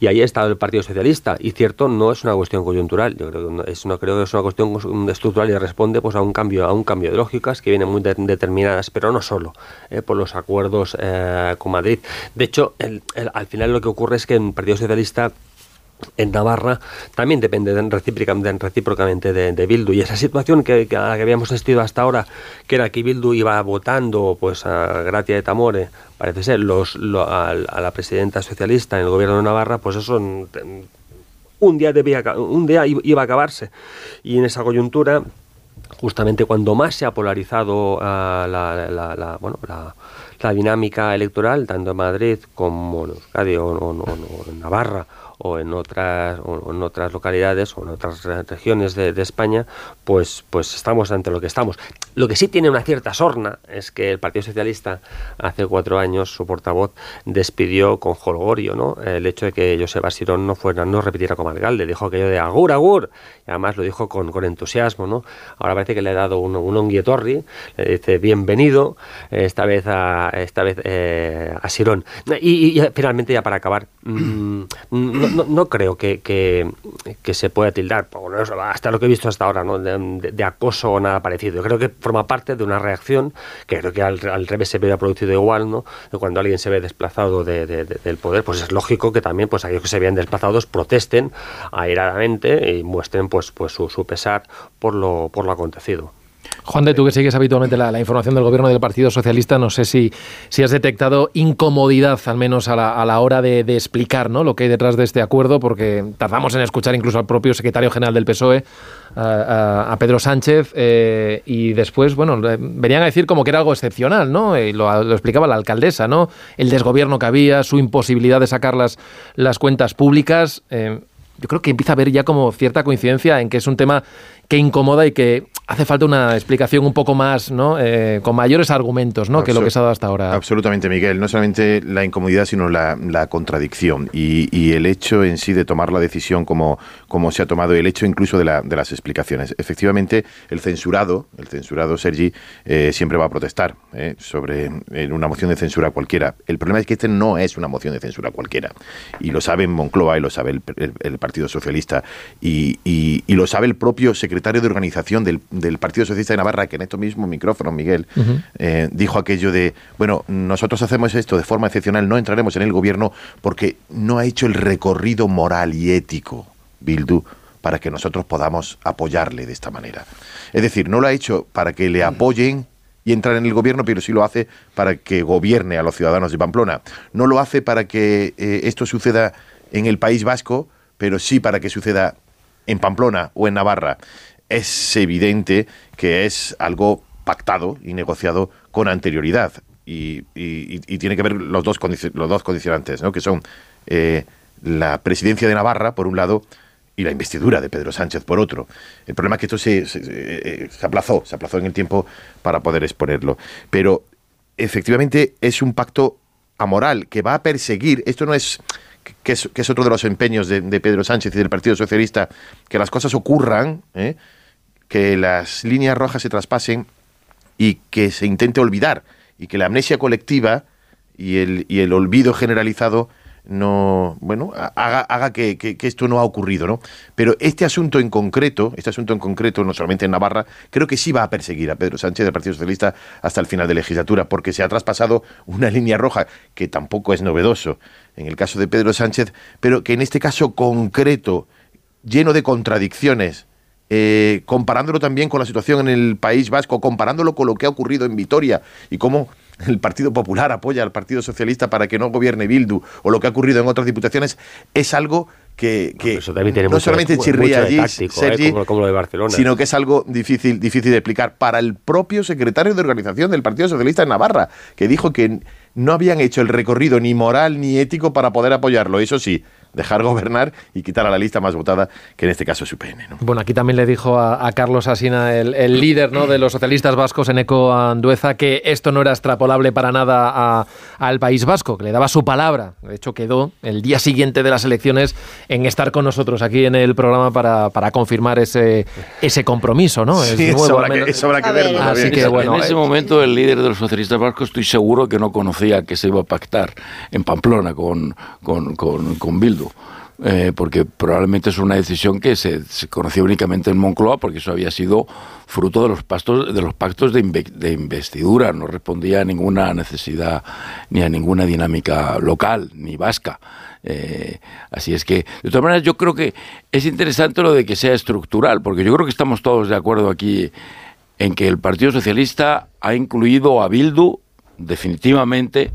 S5: y ahí ha estado el Partido Socialista. Y cierto, no es una cuestión coyuntural, yo creo que, no, es, no creo que es una cuestión estructural y responde pues, a, un cambio, a un cambio de lógicas que vienen muy determinadas, pero no solo eh, por los acuerdos eh, con Madrid. De hecho, al final lo que ocurre es que el Partido Socialista en Navarra también depende recíprocamente de, de, Bildu. Y esa situación que, a la que habíamos asistido hasta ahora que era que Bildu iba votando pues a Gratia de Tamore parece ser los, a, la presidenta socialista en el gobierno de Navarra pues eso un día debía un día iba a acabarse. Y en esa coyuntura justamente cuando más se ha polarizado uh, la, la, la, la, dinámica electoral tanto en Madrid como en Euskadi o, o, o en Navarra o en otras o en otras localidades o en otras regiones de, España pues pues estamos ante lo que estamos lo que sí tiene una cierta sorna es que el Partido Socialista hace cuatro años su portavoz despidió con jolgorio ¿no? el hecho de que Joseba Sirón no fuera no repitiera como alcalde dijo aquello de agur agur y además lo dijo con, con entusiasmo ¿no? ahora parece que le ha dado un, un onguietorri le dice bienvenido esta vez a esta vez eh, a Sirón y, y, finalmente ya para acabar no, no, creo que, que, se pueda tildar, hasta lo que he visto hasta ahora, ¿no? de, acoso o nada parecido. Creo que forma parte de una reacción que creo que al, al revés se hubiera producido igual, ¿no? Cuando alguien se ve desplazado de, del poder, pues es lógico que también pues aquellos que se vean desplazados protesten airadamente y muestren pues, pues su, su pesar por lo, por lo acontecido.
S1: Juan de, tú que sigues habitualmente la, la, información del gobierno del Partido Socialista, no sé si, si has detectado incomodidad, al menos a la, a la hora de, de, explicar ¿no? lo que hay detrás de este acuerdo, porque tardamos en escuchar incluso al propio secretario general del PSOE, a, a, a Pedro Sánchez, eh, y después, bueno, venían a decir como que era algo excepcional, ¿no? Y lo, lo, explicaba la alcaldesa, ¿no? El desgobierno que había, su imposibilidad de sacar las, las cuentas públicas. Eh, yo creo que empieza a haber ya como cierta coincidencia en que es un tema que incomoda y que hace falta una explicación un poco más, ¿no? Eh, con mayores argumentos, ¿no? Que lo que se ha dado hasta ahora.
S8: Absolutamente, Miguel. No solamente la incomodidad, sino la, la contradicción y, y, el hecho en sí de tomar la decisión como, como se ha tomado, el hecho incluso de, la, de las explicaciones. Efectivamente, el censurado, el censurado Sergi, eh, siempre va a protestar eh, sobre una moción de censura cualquiera. El problema es que este no es una moción de censura cualquiera. Y lo sabe Moncloa y lo sabe el, el, el Partido Socialista y, y, y lo sabe el propio secretario de organización del, del, Partido Socialista de Navarra, que en estos mismos micrófonos, Miguel, uh -huh. eh, dijo aquello de, bueno, nosotros hacemos esto de forma excepcional, no entraremos en el gobierno porque no ha hecho el recorrido moral y ético, Bildu, para que nosotros podamos apoyarle de esta manera. Es decir, no lo ha hecho para que le apoyen y entrar en el gobierno, pero sí lo hace para que gobierne a los ciudadanos de Pamplona. No lo hace para que eh, esto suceda en el País Vasco, pero sí para que suceda en Pamplona o en Navarra, es evidente que es algo pactado y negociado con anterioridad. Y, tiene que ver los dos, los dos condicionantes, ¿no? que son eh, la presidencia de Navarra, por un lado, y la investidura de Pedro Sánchez, por otro. El problema es que esto se, se, se aplazó, se aplazó en el tiempo para poder exponerlo. Pero efectivamente es un pacto amoral que va a perseguir, esto no es que es, otro de los empeños de, de, Pedro Sánchez y del Partido Socialista, que las cosas ocurran, ¿eh? que las líneas rojas se traspasen y que se intente olvidar, y que la amnesia colectiva y el, y el olvido generalizado no, bueno, haga, haga que, que, esto no ha ocurrido, ¿no? Pero este asunto en concreto, este asunto en concreto, no solamente en Navarra, creo que sí va a perseguir a Pedro Sánchez del Partido Socialista hasta el final de legislatura, porque se ha traspasado una línea roja que tampoco es novedoso en el caso de Pedro Sánchez, pero que en este caso concreto, lleno de contradicciones, eh, comparándolo también con la situación en el País Vasco, comparándolo con lo que ha ocurrido en Vitoria y cómo el Partido Popular apoya al Partido Socialista para que no gobierne Bildu o lo que ha ocurrido en otras diputaciones, es algo que, que no, no solamente chirría allí,
S5: táctico, Sergi, eh, como, como, lo de Barcelona,
S8: sino que es algo difícil, difícil de explicar para el propio secretario de organización del Partido Socialista en Navarra, que dijo que no habían hecho el recorrido ni moral ni ético para poder apoyarlo. Eso sí, dejar gobernar y quitar a la lista más votada, que en este caso es UPN. ¿no?
S1: Bueno, aquí también le dijo a, Carlos Asina, el, líder ¿no? de los socialistas vascos en Eco Andueza, que esto no era extrapolable para nada al País Vasco, que le daba su palabra. De hecho, quedó el día siguiente de las elecciones en estar con nosotros aquí en el programa para, para confirmar ese, ese compromiso. ¿no?
S8: Sí, es nuevo, que, que verlo.
S7: Así que, bueno, en ese momento el líder de los socialistas vascos estoy seguro que no conocía que se iba a pactar en Pamplona con, con, con, Bildu. Eh, porque probablemente es una decisión que se, se, conocía únicamente en Moncloa, porque eso había sido fruto de los, pastos, de los pactos de, de, investidura, no respondía a ninguna necesidad ni a ninguna dinámica local, ni vasca. Eh, así es que, de todas maneras, yo creo que es interesante lo de que sea estructural, porque yo creo que estamos todos de acuerdo aquí en que el Partido Socialista ha incluido a Bildu definitivamente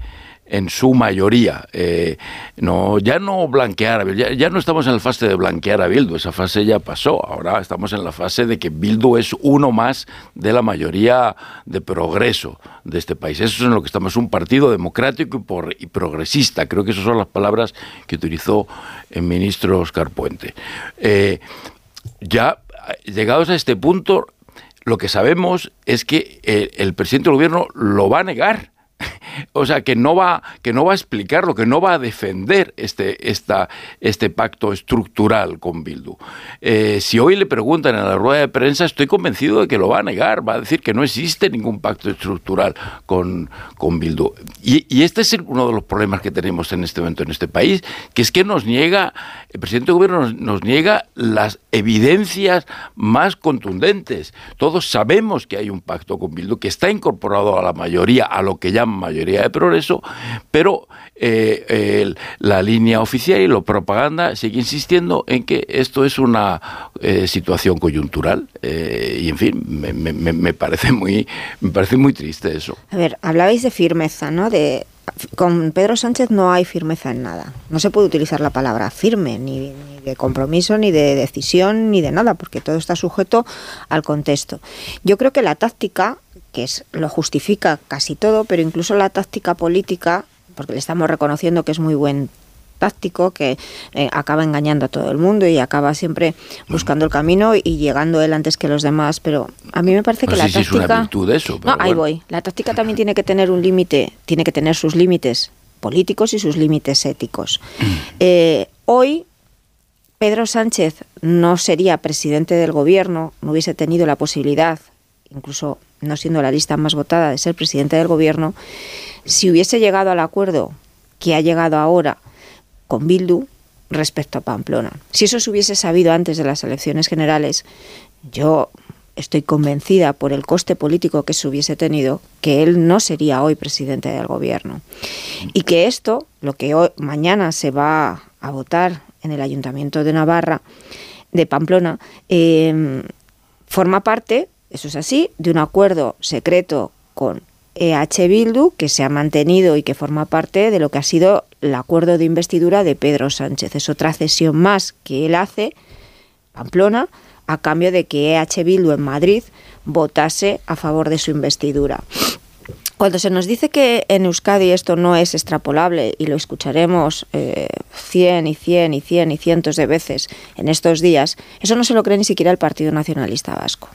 S7: en su mayoría. Eh, no, ya no blanquear a Bildu, ya, no estamos en la fase de blanquear a Bildu, esa fase ya pasó. Ahora estamos en la fase de que Bildu es uno más de la mayoría de progreso de este país. Eso es en lo que estamos, un partido democrático y, por, y progresista. Creo que esas son las palabras que utilizó el ministro Oscar Puente. Eh, ya llegados a este punto, lo que sabemos es que el, el presidente del gobierno lo va a negar o sea, que no va, que no va a explicarlo, que no va a defender este, esta, este pacto estructural con Bildu. Eh, si hoy le preguntan en la rueda de prensa, estoy convencido de que lo va a negar, va a decir que no existe ningún pacto estructural con, con Bildu. Y, y este es uno de los problemas que tenemos en este momento en este país, que es que nos niega, el presidente del gobierno nos, nos niega las evidencias más contundentes. Todos sabemos que hay un pacto con Bildu, que está incorporado a la mayoría, a lo que llaman mayoría de progreso, pero eh, la línea oficial y la propaganda sigue insistiendo en que esto es una eh, situación coyuntural eh, y en fin me, me, parece muy me parece muy triste eso.
S6: A ver, hablabais de firmeza, ¿no? De con Pedro Sánchez no hay firmeza en nada. No se puede utilizar la palabra firme, ni, de compromiso, ni de decisión, ni de nada, porque todo está sujeto al contexto. Yo creo que la táctica que es, lo justifica casi todo, pero incluso la táctica política, porque le estamos reconociendo que es muy buen táctico que eh, acaba engañando a todo el mundo y acaba siempre buscando el camino y llegando él antes que los demás. Pero a mí me parece que la
S7: táctica.
S6: no, ahí voy. La táctica también tiene que tener un límite, tiene que tener sus límites políticos y sus límites éticos. Eh, hoy Pedro Sánchez no sería presidente del gobierno, no hubiese tenido la posibilidad, incluso no siendo la lista más votada, de ser presidente del gobierno, si hubiese llegado al acuerdo que ha llegado ahora con Bildu respecto a Pamplona. Si eso se hubiese sabido antes de las elecciones generales, yo estoy convencida por el coste político que se hubiese tenido que él no sería hoy presidente del gobierno y que esto, lo que hoy, mañana se va a votar en el Ayuntamiento de Navarra, de Pamplona, eh, forma parte eso es así, de un acuerdo secreto con EH Bildu que se ha mantenido y que forma parte de lo que ha sido el acuerdo de investidura de Pedro Sánchez. Es otra cesión más que él hace, Pamplona, a cambio de que EH Bildu en Madrid votase a favor de su investidura. Cuando se nos dice que en Euskadi esto no es extrapolable y lo escucharemos eh, 100 y 100 y 100 y cientos de veces en estos días, eso no se lo cree ni siquiera el Partido Nacionalista Vasco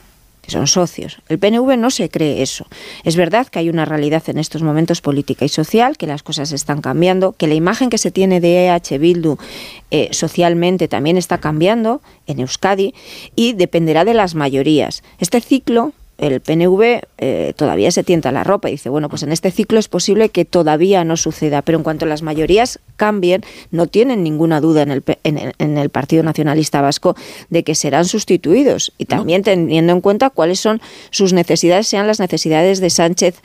S6: que son socios. El PNV no se cree eso. Es verdad que hay una realidad en estos momentos política y social, que las cosas están cambiando, que la imagen que se tiene de EH Bildu socialmente también está cambiando en Euskadi y dependerá de las mayorías. Este ciclo el PNV eh, todavía se tienta la ropa. Y dice, bueno, pues en este ciclo es posible que todavía no suceda, pero en cuanto las mayorías cambien, no tienen ninguna duda en el, en el, Partido Nacionalista Vasco de que serán sustituidos. Y también teniendo en cuenta cuáles son sus necesidades, sean las necesidades de Sánchez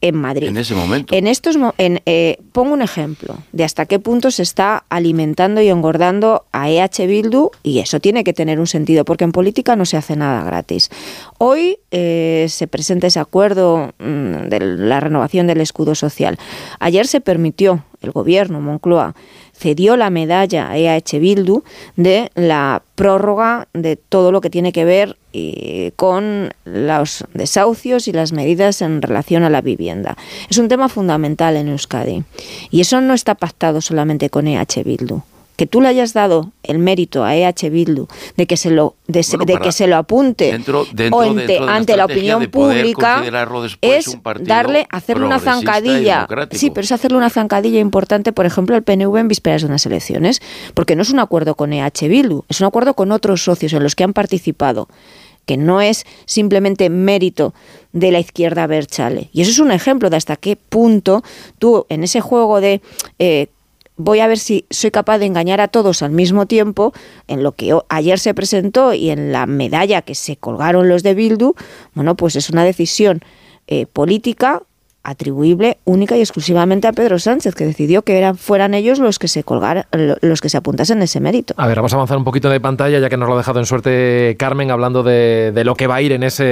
S6: en Madrid.
S7: En ese momento.
S6: En estos, en, eh, pongo un ejemplo de hasta qué punto se está alimentando y engordando a EH Bildu y eso tiene que tener un sentido porque en política no se hace nada gratis. Hoy eh, se presenta ese acuerdo mm, de la renovación del escudo social. Ayer se permitió el gobierno Moncloa cedió la medalla a EH Bildu de la prórroga de todo lo que tiene que ver eh, con los desahucios y las medidas en relación a la vivienda. Es un tema fundamental en Euskadi y eso no está pactado solamente con EH Bildu que tú le hayas dado el mérito a EH Bildu de que se lo de,
S7: Bueno,
S6: que se lo apunte
S7: dentro- dentro-
S6: o ante,
S7: dentro de la
S6: ante la opinión
S7: de
S6: pública es
S7: un
S6: darle hacerle una zancadilla sí pero es hacerle una zancadilla importante por ejemplo al PNV en vísperas de unas elecciones porque no es un acuerdo con EH Bildu es un acuerdo con otros socios en los que han participado que no es simplemente mérito de la izquierda Berchale. Y eso es un ejemplo de hasta qué punto tú en ese juego de eh, voy a ver si soy capaz de engañar a todos al mismo tiempo, en lo que ayer se presentó y en la medalla que se colgaron los de Bildu, bueno, pues es una decisión eh, política atribuible única y exclusivamente a Pedro Sánchez, que decidió que eran, fueran ellos los que se colgaran, lo- los que se apuntasen ese mérito.
S1: A ver, vamos a avanzar un poquito de pantalla, ya que nos lo ha dejado en suerte Carmen, hablando de, de lo que va a ir en ese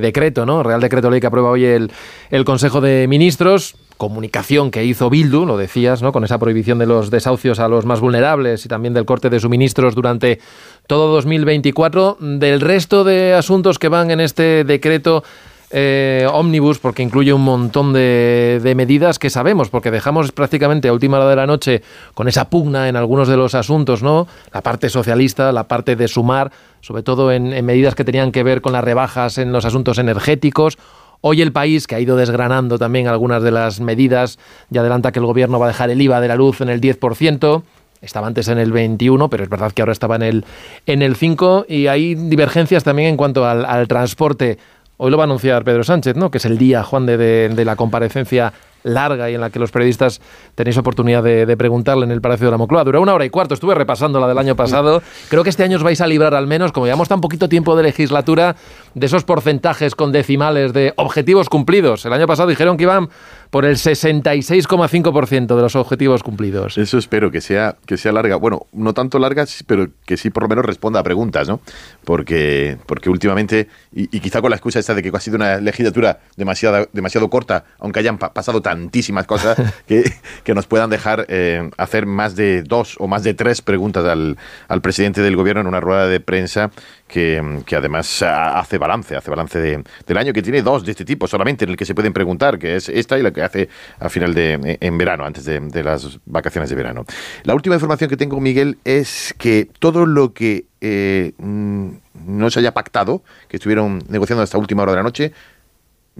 S1: decreto, ¿no? Real Decreto Ley que aprueba hoy el Consejo de Ministros. Comunicación que hizo Bildu, lo decías, ¿no? Con esa prohibición de los desahucios a los más vulnerables y también del corte de suministros durante todo 2024. Del resto de asuntos que van en este decreto eh, ómnibus, porque incluye un montón de, de medidas que sabemos, porque dejamos prácticamente a última hora de la noche con esa pugna en algunos de los asuntos, ¿no? La parte socialista, la parte de sumar, sobre todo en, en medidas que tenían que ver con las rebajas en los asuntos energéticos. Hoy el país, que ha ido desgranando también algunas de las medidas, ya adelanta que el gobierno va a dejar el IVA de la luz en el 10%. Estaba antes en el 21, pero es verdad que ahora estaba en el, en el 5 y hay divergencias también en cuanto al, transporte. Hoy lo va a anunciar Pedro Sánchez, ¿no? que es el día, Juan, de- de la comparecencia larga y en la que los periodistas tenéis oportunidad de, de preguntarle en el Palacio de la Moncloa. Dura una hora y cuarto, estuve repasando la del año pasado. Creo que este año os vais a librar al menos, como llevamos tan poquito tiempo de legislatura, de esos porcentajes con decimales de objetivos cumplidos. El año pasado dijeron que iban por el 66,5% de los objetivos cumplidos.
S8: Eso espero que sea, que sea larga. Bueno, no tanto larga, pero que sí por lo menos responda a preguntas, ¿no? Porque, porque últimamente, y, y quizá con la excusa esta de que ha sido una legislatura demasiado, demasiado corta, aunque hayan pa- pasado tantísimas cosas, [laughs] que, que nos puedan dejar eh, hacer más de dos o más de tres preguntas al, al presidente del gobierno en una rueda de prensa que, además hace balance, hace balance de- del año, que tiene dos de este tipo solamente en el que se pueden preguntar, que es esta y la que hace a final de en verano, antes de, de las vacaciones de verano. La última información que tengo, Miguel, es que todo lo que eh, mm, no se haya pactado, que estuvieron negociando hasta última hora de la noche,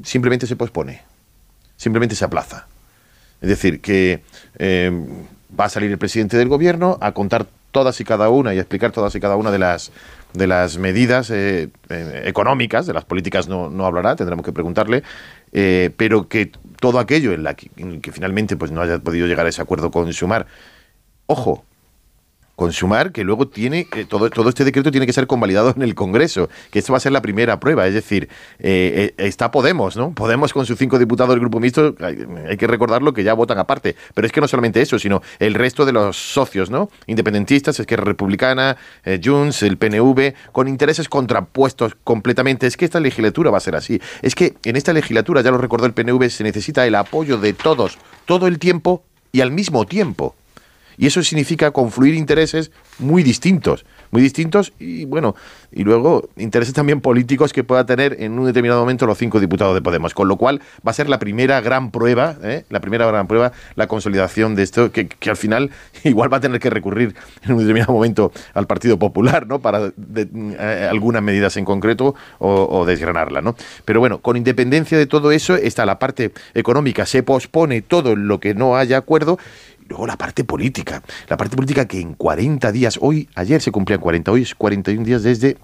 S8: simplemente se pospone, simplemente se aplaza. Es decir, que eh, va a salir el presidente del gobierno a contar todas y cada una y explicar todas y cada una de las de las medidas eh, eh, económicas, de las políticas no, no hablará, tendremos que preguntarle, eh, pero que todo aquello en la que, en que finalmente pues no haya podido llegar a ese acuerdo con Sumar, ojo, consumar que luego tiene que todo, todo este decreto tiene que ser convalidado en el Congreso, que esto va a ser la primera prueba, es decir, eh, eh, está Podemos, ¿no? Podemos con sus cinco diputados del Grupo Mixto, hay, que recordarlo que ya votan aparte, pero es que no solamente eso, sino el resto de los socios, ¿no? Independentistas, Esquerra Republicana, eh, Junts, el PNV, con intereses contrapuestos completamente. Es que esta legislatura va a ser así. Es que en esta legislatura, ya lo recordó el PNV, se necesita el apoyo de todos, todo el tiempo y al mismo tiempo. Y eso significa confluir intereses muy distintos, muy distintos y bueno, y luego intereses también políticos que pueda tener en un determinado momento los cinco diputados de Podemos. Con lo cual va a ser la primera gran prueba, ¿eh? la primera gran prueba, la consolidación de esto, que, al final [laughs] igual va a tener que recurrir en un determinado momento al Partido Popular, ¿no? Para eh, algunas medidas en concreto o, o desgranarla, ¿no? Pero bueno, con independencia de todo eso, está la parte económica, se pospone todo lo que no haya acuerdo Luego la parte política. La parte política que en 40 días, hoy, ayer se cumplían 40, hoy es 41 días desde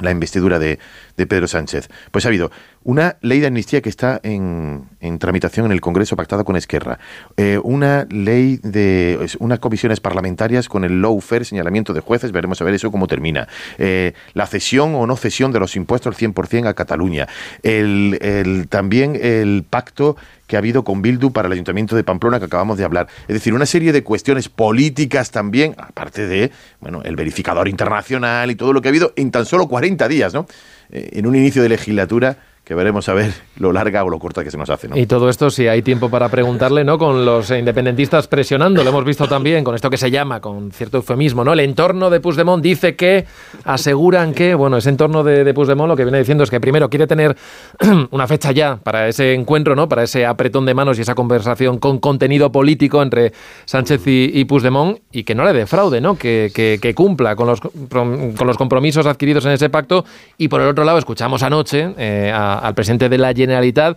S8: la investidura de, de Pedro Sánchez. Pues ha habido una ley de amnistía que está en, en tramitación en el Congreso pactada con Esquerra, eh, una ley de unas comisiones parlamentarias con el lawfare, señalamiento de jueces, veremos a ver eso cómo termina, eh, la cesión o no cesión de los impuestos al 100% a Cataluña, el, el- también el pacto que ha habido con Bildu para el Ayuntamiento de Pamplona que acabamos de hablar. Es decir, una serie de cuestiones políticas también, aparte de, bueno, el verificador internacional y todo lo que ha habido en tan solo 40 días, ¿no? Eh, en un inicio de legislatura que veremos a ver lo larga o lo corta que se nos hace. ¿no?
S1: Y todo esto, si hay tiempo para preguntarle, ¿no? Con los independentistas presionando, lo hemos visto también con esto que se llama, con cierto eufemismo, ¿no? El entorno de Puigdemont dice que aseguran que, bueno, ese entorno de, de Puigdemont lo que viene diciendo es que primero quiere tener [clears throat] una fecha ya para ese encuentro, ¿no? Para ese apretón de manos y esa conversación con contenido político entre Sánchez y, y Puigdemont y que no le defraude, ¿no? Que, que, cumpla con los, con los compromisos adquiridos en ese pacto. Y por el otro lado, escuchamos anoche eh, a al presidente de la Generalitat.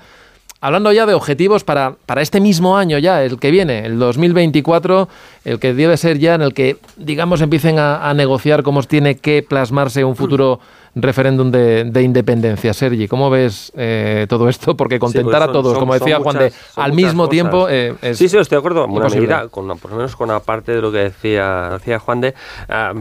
S1: Hablando ya de objetivos para, para este mismo año ya, el que viene, el 2024, el que debe ser ya en el que, digamos, empiecen a, a negociar cómo tiene que plasmarse un futuro referéndum de, de independencia. Sergi, ¿cómo ves eh, todo esto? Porque contentar
S5: Sí, pues son-
S1: a todos,
S5: son-
S1: como decía Juan de,
S5: muchas-
S1: al mismo
S5: cosas.
S1: tiempo eh, es
S5: sí, sí, estoy de acuerdo. Medida, con, por lo menos con una parte de lo que decía, decía Juan de. a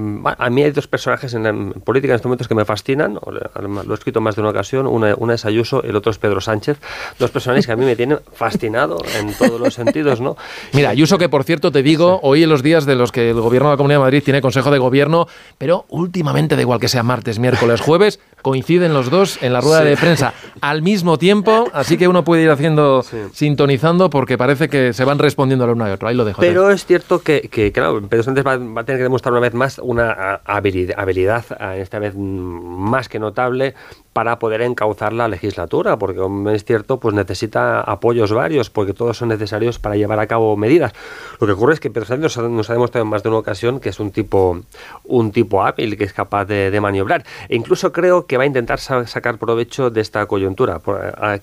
S5: mí hay dos personajes en, en política en estos momentos que me fascinan. Lo he escrito más de una ocasión. Una, una es Ayuso, el otro es Pedro Sánchez. Dos personajes que a mí me tienen fascinado en todos los sentidos, ¿no? [laughs]
S1: Mira, Ayuso, que por cierto te digo, hoy en los días de los que el gobierno de la Comunidad de Madrid tiene Consejo de Gobierno, pero últimamente, da igual que sea martes, miércoles, jueves, coinciden los dos en la rueda
S5: Sí.
S1: de prensa al mismo tiempo, así que uno puede ir haciendo, sintonizando, porque parece que se van respondiendo el uno al otro. Ahí lo dejo.
S5: Pero es cierto que, que, claro, Pedro Sánchez va, va a tener que demostrar una vez más una habilidad, habilidad a, esta vez mm, más que notable para poder encauzar la legislatura, porque es cierto, pues necesita apoyos varios, porque todos son necesarios para llevar a cabo medidas. Lo que ocurre es que Pedro Sánchez nos ha, demostrado en más de una ocasión que es un tipo, un tipo hábil, que es capaz de, maniobrar. E incluso creo que va a intentar sa- sacar provecho de esta coyuntura. A,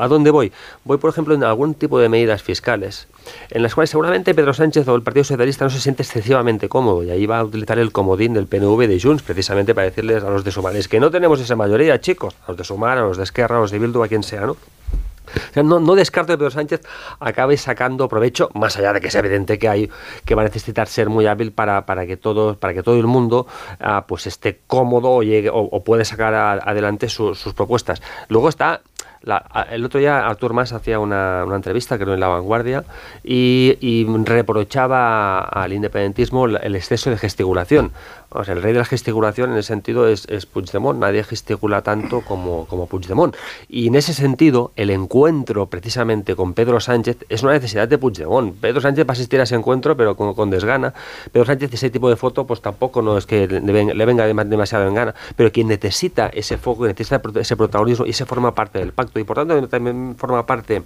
S5: ¿A dónde voy? Voy, por ejemplo, en algún tipo de medidas fiscales, en las cuales seguramente Pedro Sánchez o el Partido Socialista no se siente excesivamente cómodo, y ahí va a utilizar el comodín del PNV de Junts, precisamente para decirles a los de Sumar, es que no tenemos esa mayoría, chicos, a los de Sumar, a los de Esquerra, a los de Bildu, a quien sea, ¿no? O sea, no, descarto que Pedro Sánchez acabe sacando provecho, más allá de que es evidente que hay que va a necesitar ser muy hábil para, para que todo, para que todo el mundo ah, pues esté cómodo o, llegue, o, o puede sacar adelante su- sus propuestas. Luego está el otro día Artur Mas hacía una, una entrevista, creo en La Vanguardia, y, reprochaba al independentismo el exceso de gesticulación. O sea, el rey de la gesticulación en ese sentido es, es Puigdemont. Nadie gesticula tanto como, como Puigdemont. Y en ese sentido, el encuentro precisamente con Pedro Sánchez es una necesidad de Puigdemont. Pedro Sánchez va a asistir a ese encuentro, pero con, con desgana. Pedro Sánchez, ese tipo de foto, pues tampoco no es que le, ven- le venga dema- demasiado en gana. Pero quien necesita ese foco, necesita ese protagonismo, y ese forma parte del pacto. Y por tanto, también forma parte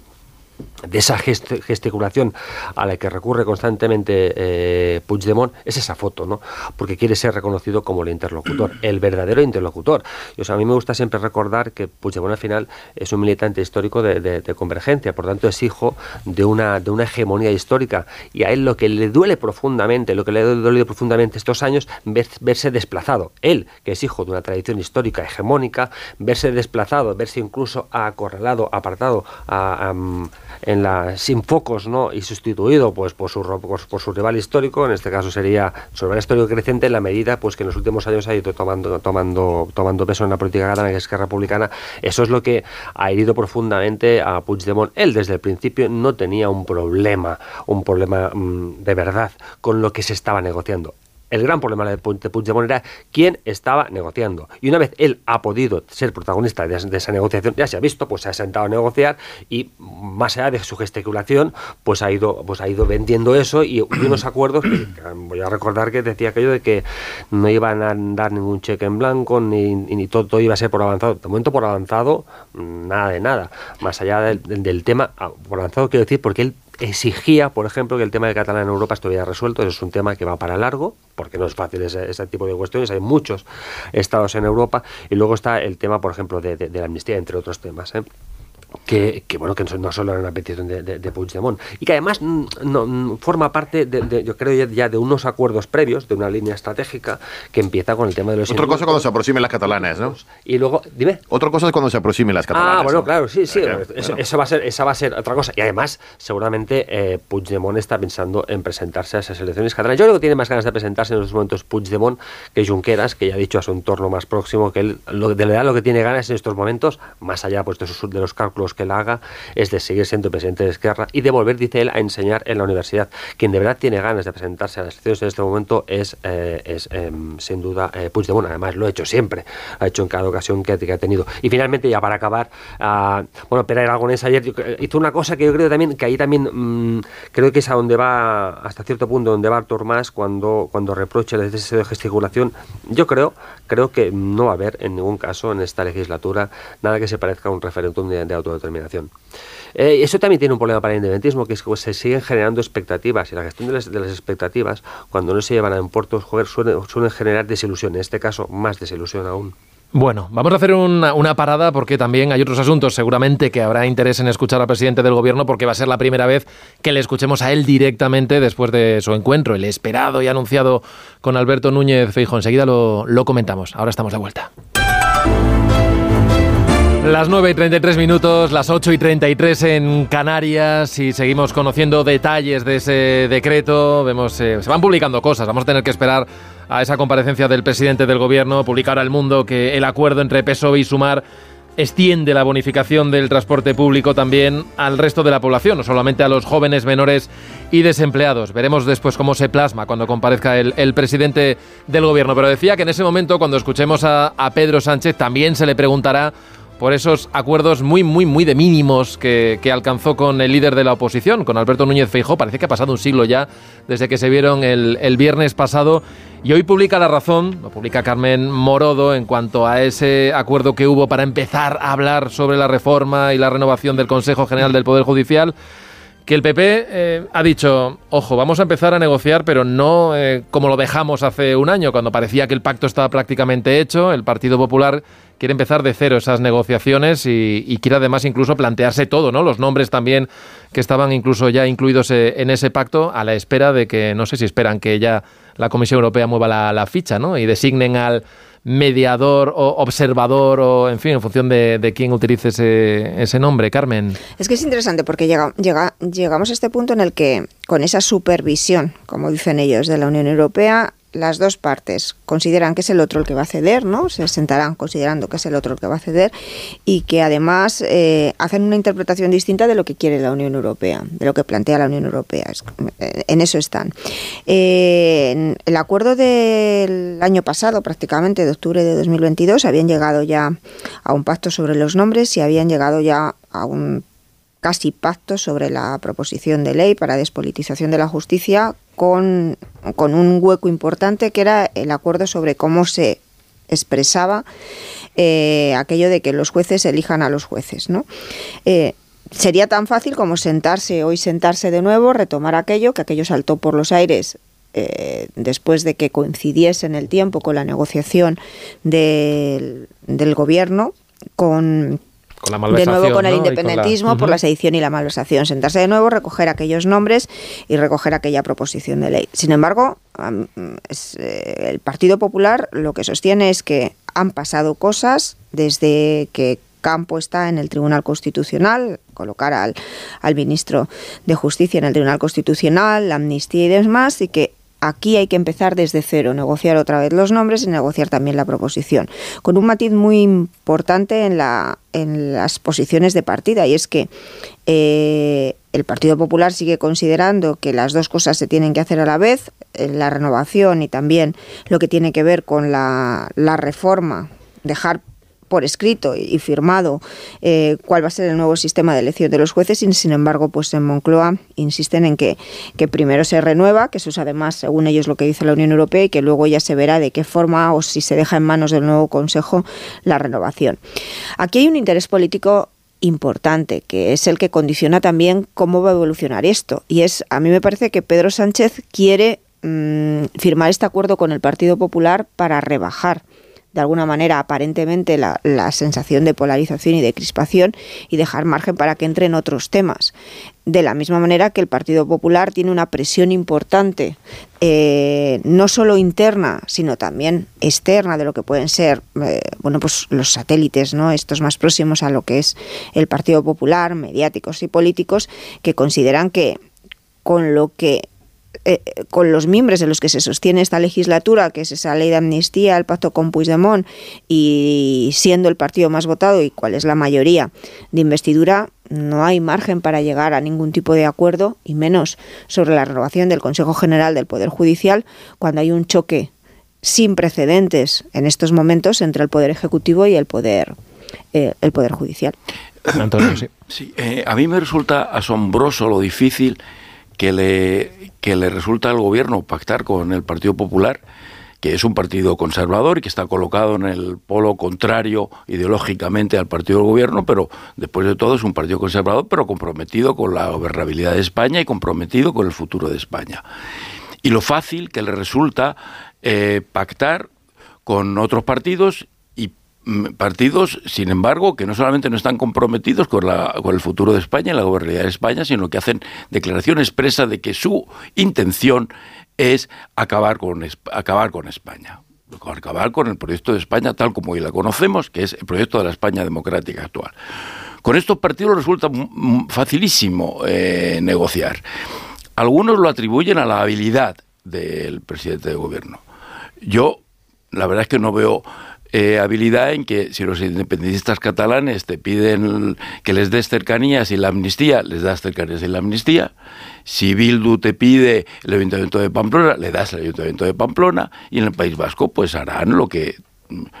S5: de esa gest- gesticulación a la que recurre constantemente eh, Puigdemont es esa foto, ¿no? Porque quiere ser reconocido como el interlocutor, el verdadero interlocutor. Y, o a mí me gusta siempre recordar que Puigdemont al final es un militante histórico de, convergencia, por tanto es hijo de una, de una hegemonía histórica. Y a él lo que le duele profundamente, lo que le ha dolido profundamente estos años, ver- verse desplazado. Él, que es hijo de una tradición histórica hegemónica, verse desplazado, verse incluso acorralado, apartado, a- en la, sin focos ¿no? y sustituido pues por su, por, por su rival histórico, en este caso sería su rival histórico creciente en la medida pues que en los últimos años ha ido tomando, tomando, tomando peso en la política catalana que es republicana. Eso es lo que ha herido profundamente a Puigdemont. Él desde el principio no tenía un problema, un problema mm, de verdad con lo que se estaba negociando. El gran problema de Pu- de Puigdemont era quién estaba negociando. Y una vez él ha podido ser protagonista de, esa negociación, ya se ha visto, pues se ha sentado a negociar y más allá de su gesticulación, pues ha ido, pues ha ido vendiendo eso y, unos acuerdos, voy a recordar que decía aquello de que no iban a dar ningún cheque en blanco, ni, ni todo, todo iba a ser por avanzado. De momento por avanzado, nada de nada. Más allá del, del- del tema, ah, por avanzado quiero decir, porque él exigía, por ejemplo, que el tema del catalán en Europa estuviera resuelto. Eso es un tema que va para largo, porque no es fácil ese, ese tipo de cuestiones. Hay muchos estados en Europa. Y luego está el tema, por ejemplo, de, de- la amnistía, entre otros temas. ¿eh? Que, que, bueno que no- solo era una petición de, de, de Puigdemont y que además mm, no, mm, forma parte de, de- yo creo ya, de unos acuerdos previos de una línea estratégica que empieza con el tema de los
S8: Otra cosa cuando se aproximen las catalanas, ¿no?
S5: y luego dime
S8: Otra cosa es cuando se aproximen las catalanas.
S5: Ah, bueno,
S8: ¿no?
S5: claro, sí, sí.
S8: Claro,
S5: eso,
S8: bueno.
S5: eso va a ser, esa va a ser otra cosa. Y además, seguramente eh, Puigdemont está pensando en presentarse a esas elecciones catalanas. Yo creo que tiene más ganas de presentarse en estos momentos Puigdemont que Junqueras, que ya ha dicho a su entorno más próximo que él, lo, de verdad lo que tiene ganas en estos momentos, más allá pues, de, sus- de los cálculos cálculos que él haga, es de seguir siendo presidente de Esquerra y de volver, dice él, a enseñar en la universidad. Quien de verdad tiene ganas de presentarse a las elecciones en este momento es, eh, es em, sin duda, eh, Puigdemont. Además, lo ha hecho siempre, ha hecho en cada ocasión que, ha tenido. Y finalmente, ya para acabar, uh, bueno, Pere Aragonés ayer hizo una cosa que yo creo también, que ahí también mm, creo que es a donde va, hasta cierto punto, donde va Artur Mas cuando, cuando reprocha el exceso de gesticulación. Yo creo, creo que no va a haber en ningún caso en esta legislatura nada que se parezca a un referéndum de, autodeterminación. Eh, eso también tiene un problema para el independentismo, que es que se siguen generando expectativas y la gestión de las, expectativas, cuando no se llevan a puertos, suelen, suelen generar desilusión, en este caso más desilusión aún.
S1: Bueno, vamos a hacer una, parada porque también hay otros asuntos seguramente que habrá interés en escuchar al presidente del gobierno porque va a ser la primera vez que le escuchemos a él directamente después de su encuentro, el esperado y anunciado con Alberto Núñez Feijo. Enseguida lo comentamos. Ahora estamos de vuelta. Las 9 y 33 minutos, las 8 y 33 en Canarias y seguimos conociendo detalles de ese decreto. Vemos, eh, se van publicando cosas, vamos a tener que esperar a esa comparecencia del presidente del gobierno, publicar al mundo que el acuerdo entre PSOE y Sumar extiende la bonificación del transporte público también al resto de la población, no solamente a los jóvenes, menores y desempleados. Veremos después cómo se plasma cuando comparezca el, presidente del gobierno. Pero decía que en ese momento, cuando escuchemos a Pedro Sánchez, también se le preguntará por esos acuerdos muy, muy, muy de mínimos que, alcanzó con el líder de la oposición, con Alberto Núñez Feijó. Parece que ha pasado un siglo ya desde que se vieron el, el viernes pasado. Y hoy publica La Razón, lo publica Carmen Morodo, en cuanto a ese acuerdo que hubo para empezar a hablar sobre la reforma y la renovación del Consejo General del Poder Judicial que el PP eh, ha dicho, ojo, vamos a empezar a negociar, pero no eh, como lo dejamos hace un año, cuando parecía que el pacto estaba prácticamente hecho. El Partido Popular quiere empezar de cero esas negociaciones y, quiere además incluso plantearse todo, ¿no? Los nombres también que estaban incluso ya incluidos eh, en ese pacto a la espera de que, no sé si esperan que ya la Comisión Europea mueva la, la ficha, ¿no? Y designen al mediador o observador o, en fin, en función de, de quién utilice ese, ese, nombre, Carmen.
S6: Es que es interesante porque llega, llega, llegamos a este punto en el que con esa supervisión, como dicen ellos, de la Unión Europea, las dos partes consideran que es el otro el que va a ceder, ¿no? Se sentarán considerando que es el otro el que va a ceder y que además eh, hacen una interpretación distinta de lo que quiere la Unión Europea, de lo que plantea la Unión Europea. Eh, en eso están. Eh, el acuerdo del año pasado, prácticamente de octubre de 2022, habían llegado ya a un pacto sobre los nombres y habían llegado ya a un casi pacto sobre la proposición de ley para despolitización de la justicia con, un hueco importante que era el acuerdo sobre cómo se expresaba eh, aquello de que los jueces elijan a los jueces. ¿no? Eh, sería tan fácil como sentarse hoy, sentarse de nuevo, retomar aquello, que aquello saltó por los aires eh, después de que coincidiese en el tiempo con la negociación del, del gobierno con de nuevo con el independentismo por la sedición y la malversación. Sentarse de nuevo, recoger aquellos nombres y recoger aquella proposición de ley. Sin embargo, eh, el Partido Popular lo que sostiene es que han pasado cosas desde que Campo está en el Tribunal Constitucional, colocar al, al ministro de Justicia en el Tribunal Constitucional, la amnistía y demás, y que aquí hay que empezar desde cero, negociar otra vez los nombres y negociar también la proposición, con un matiz muy importante en, la, en las posiciones de partida, y es que eh, el Partido Popular sigue considerando que las dos cosas se tienen que hacer a la vez, eh, la renovación y también lo que tiene que ver con la, la reforma, dejar por escrito y firmado eh, cuál va a ser el nuevo sistema de elección de los jueces y sin embargo pues en Moncloa insisten en que, que primero se renueva, que eso es además según ellos lo que dice la Unión Europea y que luego ya se verá de qué forma o si se deja en manos del nuevo Consejo la renovación. Aquí hay un interés político importante, que es el que condiciona también cómo va a evolucionar esto. Y es, a mí me parece que Pedro Sánchez quiere mm, firmar este acuerdo con el Partido Popular para rebajar de alguna manera aparentemente la, sensación de polarización y de crispación y dejar margen para que entren otros temas. De la misma manera que el Partido Popular tiene una presión importante, eh, no solo interna, sino también externa de lo que pueden ser eh, bueno, pues los satélites, ¿no? estos más próximos a lo que es el Partido Popular, mediáticos y políticos, que consideran que con lo que eh, con los miembros de los que se sostiene esta legislatura, que es esa ley de amnistía, el pacto con Puigdemont, y siendo el partido más votado y cuál es la mayoría de investidura, no hay margen para llegar a ningún tipo de acuerdo, y menos sobre la renovación del Consejo General del Poder Judicial, cuando hay un choque sin precedentes en estos momentos entre el Poder Ejecutivo y el Poder, eh, el poder Judicial.
S7: Antonio, sí. Eh, a mí me resulta asombroso lo difícil que le, que le resulta al gobierno pactar con el Partido Popular, que es un partido conservador y que está colocado en el polo contrario ideológicamente al partido del gobierno, pero después de todo es un partido conservador, pero comprometido con la gobernabilidad de España y comprometido con el futuro de España. Y lo fácil que le resulta eh, pactar con otros partidos partidos, sin embargo, que no solamente no están comprometidos con, la, con el futuro de España y la gobernabilidad de España, sino que hacen declaración expresa de que su intención es acabar con, acabar con España acabar con el proyecto de España tal como hoy la conocemos, que es el proyecto de la España democrática actual. Con estos partidos resulta facilísimo eh, negociar. Algunos lo atribuyen a la habilidad del presidente de gobierno. Yo, la verdad es que no veo eh, habilidad en que si los independentistas catalanes te piden que les des cercanías y la amnistía, les das cercanías y la amnistía. Si Bildu te pide el Ayuntamiento de Pamplona, le das el Ayuntamiento de Pamplona. Y en el País Vasco, pues harán lo que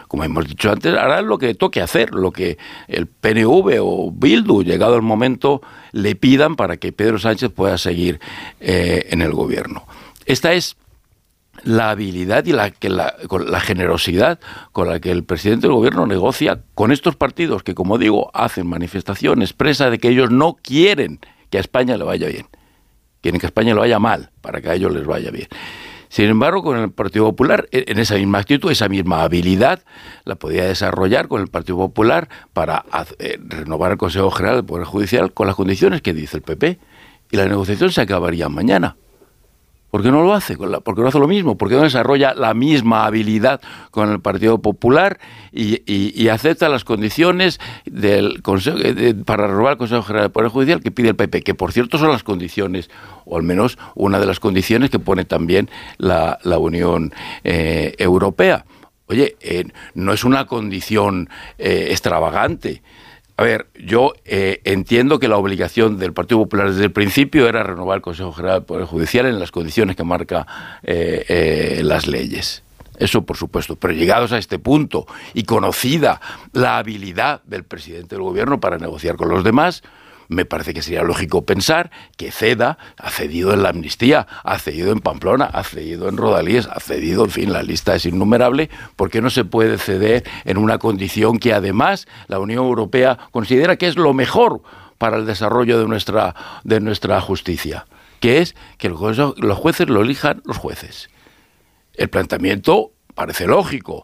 S7: como hemos dicho antes, harán lo que toque hacer, lo que el PNV o Bildu, llegado el momento, le pidan para que Pedro Sánchez pueda seguir eh, en el gobierno. Esta es la habilidad y la, que la, la generosidad con la que el presidente del gobierno negocia con estos partidos que, como digo, hacen manifestación expresa de que ellos no quieren que a España le vaya bien. Quieren que a España le vaya mal para que a ellos les vaya bien. Sin embargo, con el Partido Popular, e, en esa misma actitud, esa misma habilidad, la podía desarrollar con el Partido Popular para eh, renovar el Consejo General del Poder Judicial con las condiciones que dice el PP. Y la negociación se acabaría mañana. ¿Por qué no lo hace? ¿Por qué no hace lo mismo? ¿Por qué no desarrolla la misma habilidad con el Partido Popular y, acepta las condiciones del Consejo, eh, para renovar el Consejo General del Poder Judicial que pide el PP? Que por cierto son las condiciones, o al menos una de las condiciones que pone también la, Unión eh, Europea. Oye, eh, no es una condición extravagante. A ver, yo eh, entiendo que la obligación del Partido Popular desde el principio era renovar el Consejo General del Poder Judicial en las condiciones que marca eh, eh, las leyes. Eso por supuesto, pero llegados a este punto y conocida la habilidad del presidente del gobierno para negociar con los demás, me parece que sería lógico pensar que ceda, ha cedido en la amnistía, ha cedido en Pamplona, ha cedido en Rodalíes, ha cedido, en fin, la lista es innumerable, porque no se puede ceder en una condición que además la Unión Europea considera que es lo mejor para el desarrollo de nuestra, de nuestra justicia, que es que los jueces lo elijan los jueces. El planteamiento parece lógico,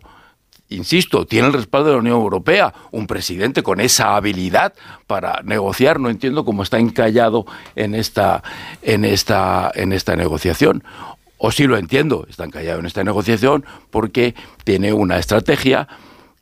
S7: insisto, tiene el respaldo de la Unión Europea, un presidente con esa habilidad para negociar, no entiendo cómo está encallado en esta, en esta, en esta negociación. O sí lo entiendo, está encallado en esta negociación porque tiene una estrategia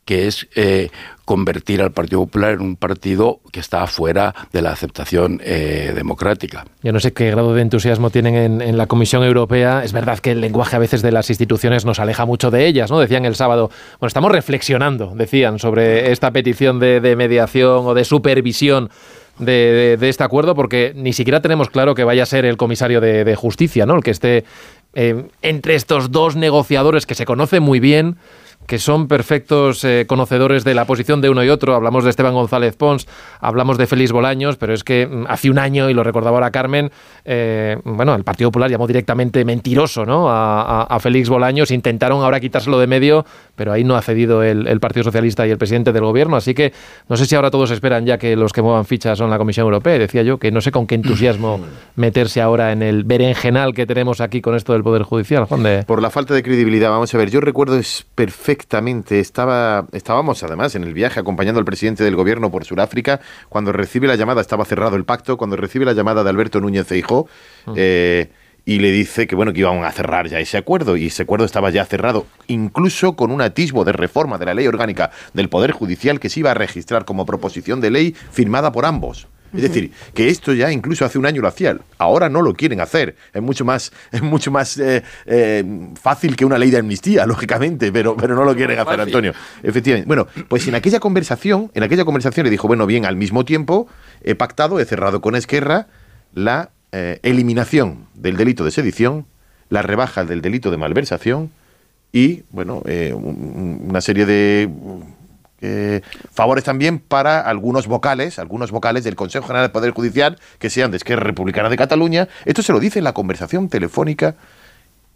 S7: que es eh, convertir al Partido Popular en un partido que está fuera de la aceptación eh, democrática.
S1: Yo no sé qué grado de entusiasmo tienen en, la Comisión Europea. Es verdad que el lenguaje a veces de las instituciones nos aleja mucho de ellas, ¿no? Decían el sábado, bueno, estamos reflexionando, decían, sobre esta petición de, mediación o de supervisión de, este acuerdo porque ni siquiera tenemos claro que vaya a ser el comisario de, justicia, ¿no? El que esté eh, entre estos dos negociadores que se conocen muy bien, que son perfectos eh, conocedores de la posición de uno y otro. Hablamos de Esteban González Pons, hablamos de Félix Bolaños, pero es que mm, hace un año, y lo recordaba ahora Carmen, eh, bueno, el Partido Popular llamó directamente mentiroso ¿no? a, Félix Bolaños, intentaron ahora quitárselo de medio, pero ahí no ha cedido el, Partido Socialista y el presidente del gobierno, así que no sé si ahora todos esperan ya que los que muevan fichas son la Comisión Europea, decía yo, que no sé con qué entusiasmo [clears throat] meterse ahora en el berenjenal que tenemos aquí con esto del Poder Judicial,
S8: Por la falta de credibilidad, vamos a ver, yo recuerdo es perfecto perfectamente. Estaba, estábamos además en el viaje acompañando al presidente del gobierno por Sudáfrica. Cuando recibe la llamada, estaba cerrado el pacto. Cuando recibe la llamada de Alberto Núñez Feijó, mm. eh, y le dice que bueno que iban a cerrar ya ese acuerdo y ese acuerdo estaba ya cerrado incluso con un atisbo de reforma de la ley orgánica del poder judicial que se iba a registrar como proposición de ley firmada por ambos Es decir, que esto ya incluso hace un año lo hacían. Ahora no lo quieren hacer. Es mucho más, es mucho más eh, eh, fácil que una ley de amnistía, [laughs] lógicamente, pero, pero no lo quieren hacer, Antonio. Efectivamente. Bueno, pues en aquella conversación, en aquella conversación le dijo, bueno, bien, al mismo tiempo he pactado, he cerrado con Esquerra la eh, eliminación del delito de sedición, la rebaja del delito de malversación y, bueno, una serie de eh, favores también para algunos vocales, algunos vocales del Consejo General del Poder Judicial que sean de Esquerra Republicana de Cataluña. Esto se lo dice en la conversación telefónica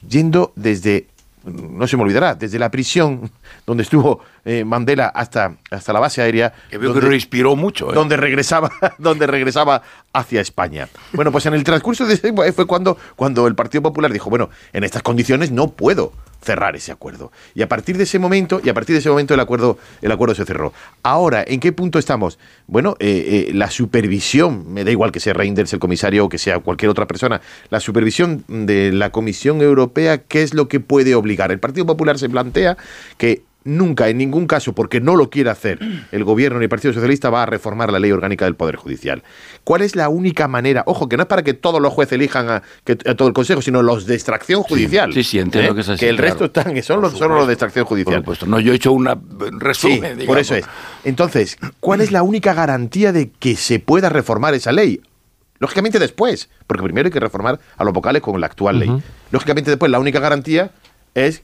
S8: yendo desde no se me olvidará, desde la prisión [laughs] donde estuvo eh, Mandela hasta, hasta la base aérea.
S7: Que veo que lo inspiró mucho.
S8: ¿eh? Donde, regresaba, [laughs] donde regresaba hacia España. Bueno, pues en el transcurso de ese fue cuando, cuando el Partido Popular dijo, bueno, en estas condiciones no puedo cerrar ese acuerdo. Y a partir de ese momento, y a partir de ese momento el acuerdo, el acuerdo se cerró. Ahora, ¿en qué punto estamos? Bueno, eh, la supervisión, me da igual que sea Reinders el comisario o que sea cualquier otra persona, la supervisión de la Comisión Europea, ¿qué es lo que puede obligar? El Partido Popular se plantea que nunca, en ningún caso, porque no lo quiere hacer el gobierno ni el Partido Socialista, va a reformar la ley orgánica del Poder Judicial. ¿Cuál es la única manera? Ojo, que no es para que todos los jueces elijan a, todo el Consejo, sino los de extracción judicial.
S7: Sí, sí, entiendo
S8: ¿eh?
S7: que es así.
S8: Que el resto están, que son los, solo los de extracción judicial.
S7: Por no, yo he hecho un resumen.
S8: por eso es. Entonces, ¿cuál es la única garantía de que se pueda reformar esa ley? Lógicamente después, porque primero hay que reformar a los vocales con la actual ley. Lógicamente después la única garantía es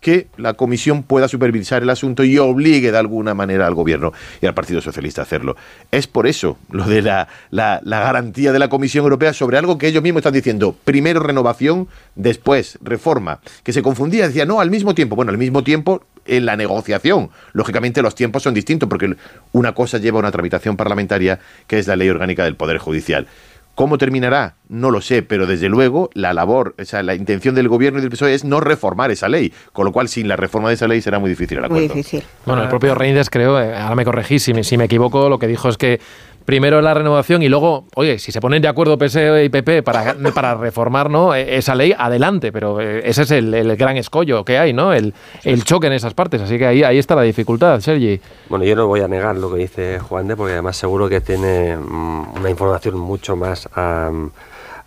S8: que la comisión pueda supervisar el asunto y obligue de alguna manera al gobierno y al Partido Socialista a hacerlo. Es por eso lo de la, la, garantía de la Comisión Europea sobre algo que ellos mismos están diciendo. Primero renovación, después reforma. Que se confundía, decía, no, al mismo tiempo. Bueno, al mismo tiempo en la negociación. Lógicamente los tiempos son distintos porque una cosa lleva a una tramitación parlamentaria que es la ley orgánica del Poder Judicial. ¿Cómo terminará? No lo sé, pero desde luego la labor, o sea, la intención del gobierno y del PSOE es no reformar esa ley, con lo cual sin la reforma de esa ley será muy difícil el acuerdo.
S6: Muy difícil.
S1: Bueno, el propio Reinders creo, eh, ahora me corregí si me, si me equivoco, lo que dijo es que primero la renovación y luego, oye, si se ponen de acuerdo PSOE y PP para, [laughs] para reformar ¿no? E, esa ley, adelante, pero eh, ese es el, gran escollo que hay, ¿no? El, el, choque en esas partes, así que ahí, ahí está la dificultad, Sergi.
S5: Bueno, yo no voy a negar lo que dice Juan de, porque además seguro que tiene mm, una información mucho más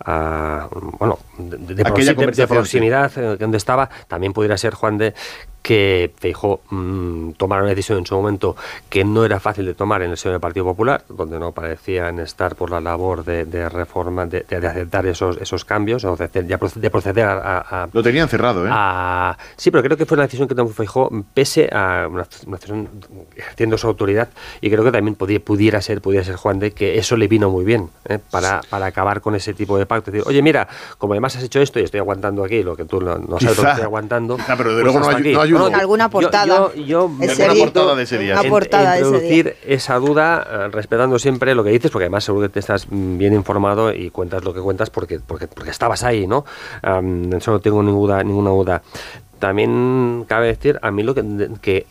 S5: bueno, de, proximidad, eh, donde estaba, también pudiera ser Juan de que Feijó mmm, tomara una decisión en su momento que no era fácil de tomar en el seno del Partido Popular, donde no parecían estar por la labor de, reforma, de, aceptar esos, esos cambios, o de, de proceder a,
S8: Lo tenían cerrado, ¿eh?
S5: sí, pero creo que fue una decisión que tomó Feijó pese a una, decisión ejerciendo su autoridad, y creo que también podía, pudiera ser, pudiera ser Juan de que eso le vino muy bien ¿eh? para, para acabar con ese tipo de pacto. decir, oye, mira, como además has hecho esto y estoy aguantando aquí lo que tú no, sabes lo que estoy aguantando.
S8: pero de luego no, ayuda
S6: alguna portada.
S5: Yo,
S8: portada de ese día.
S6: Portada
S5: introducir esa duda, eh, respetando siempre lo que dices, porque además seguro que te estás bien informado y cuentas lo que cuentas porque, porque, porque estabas ahí, ¿no? eso no tengo ninguna, ninguna duda. También cabe decir, a mí lo que, que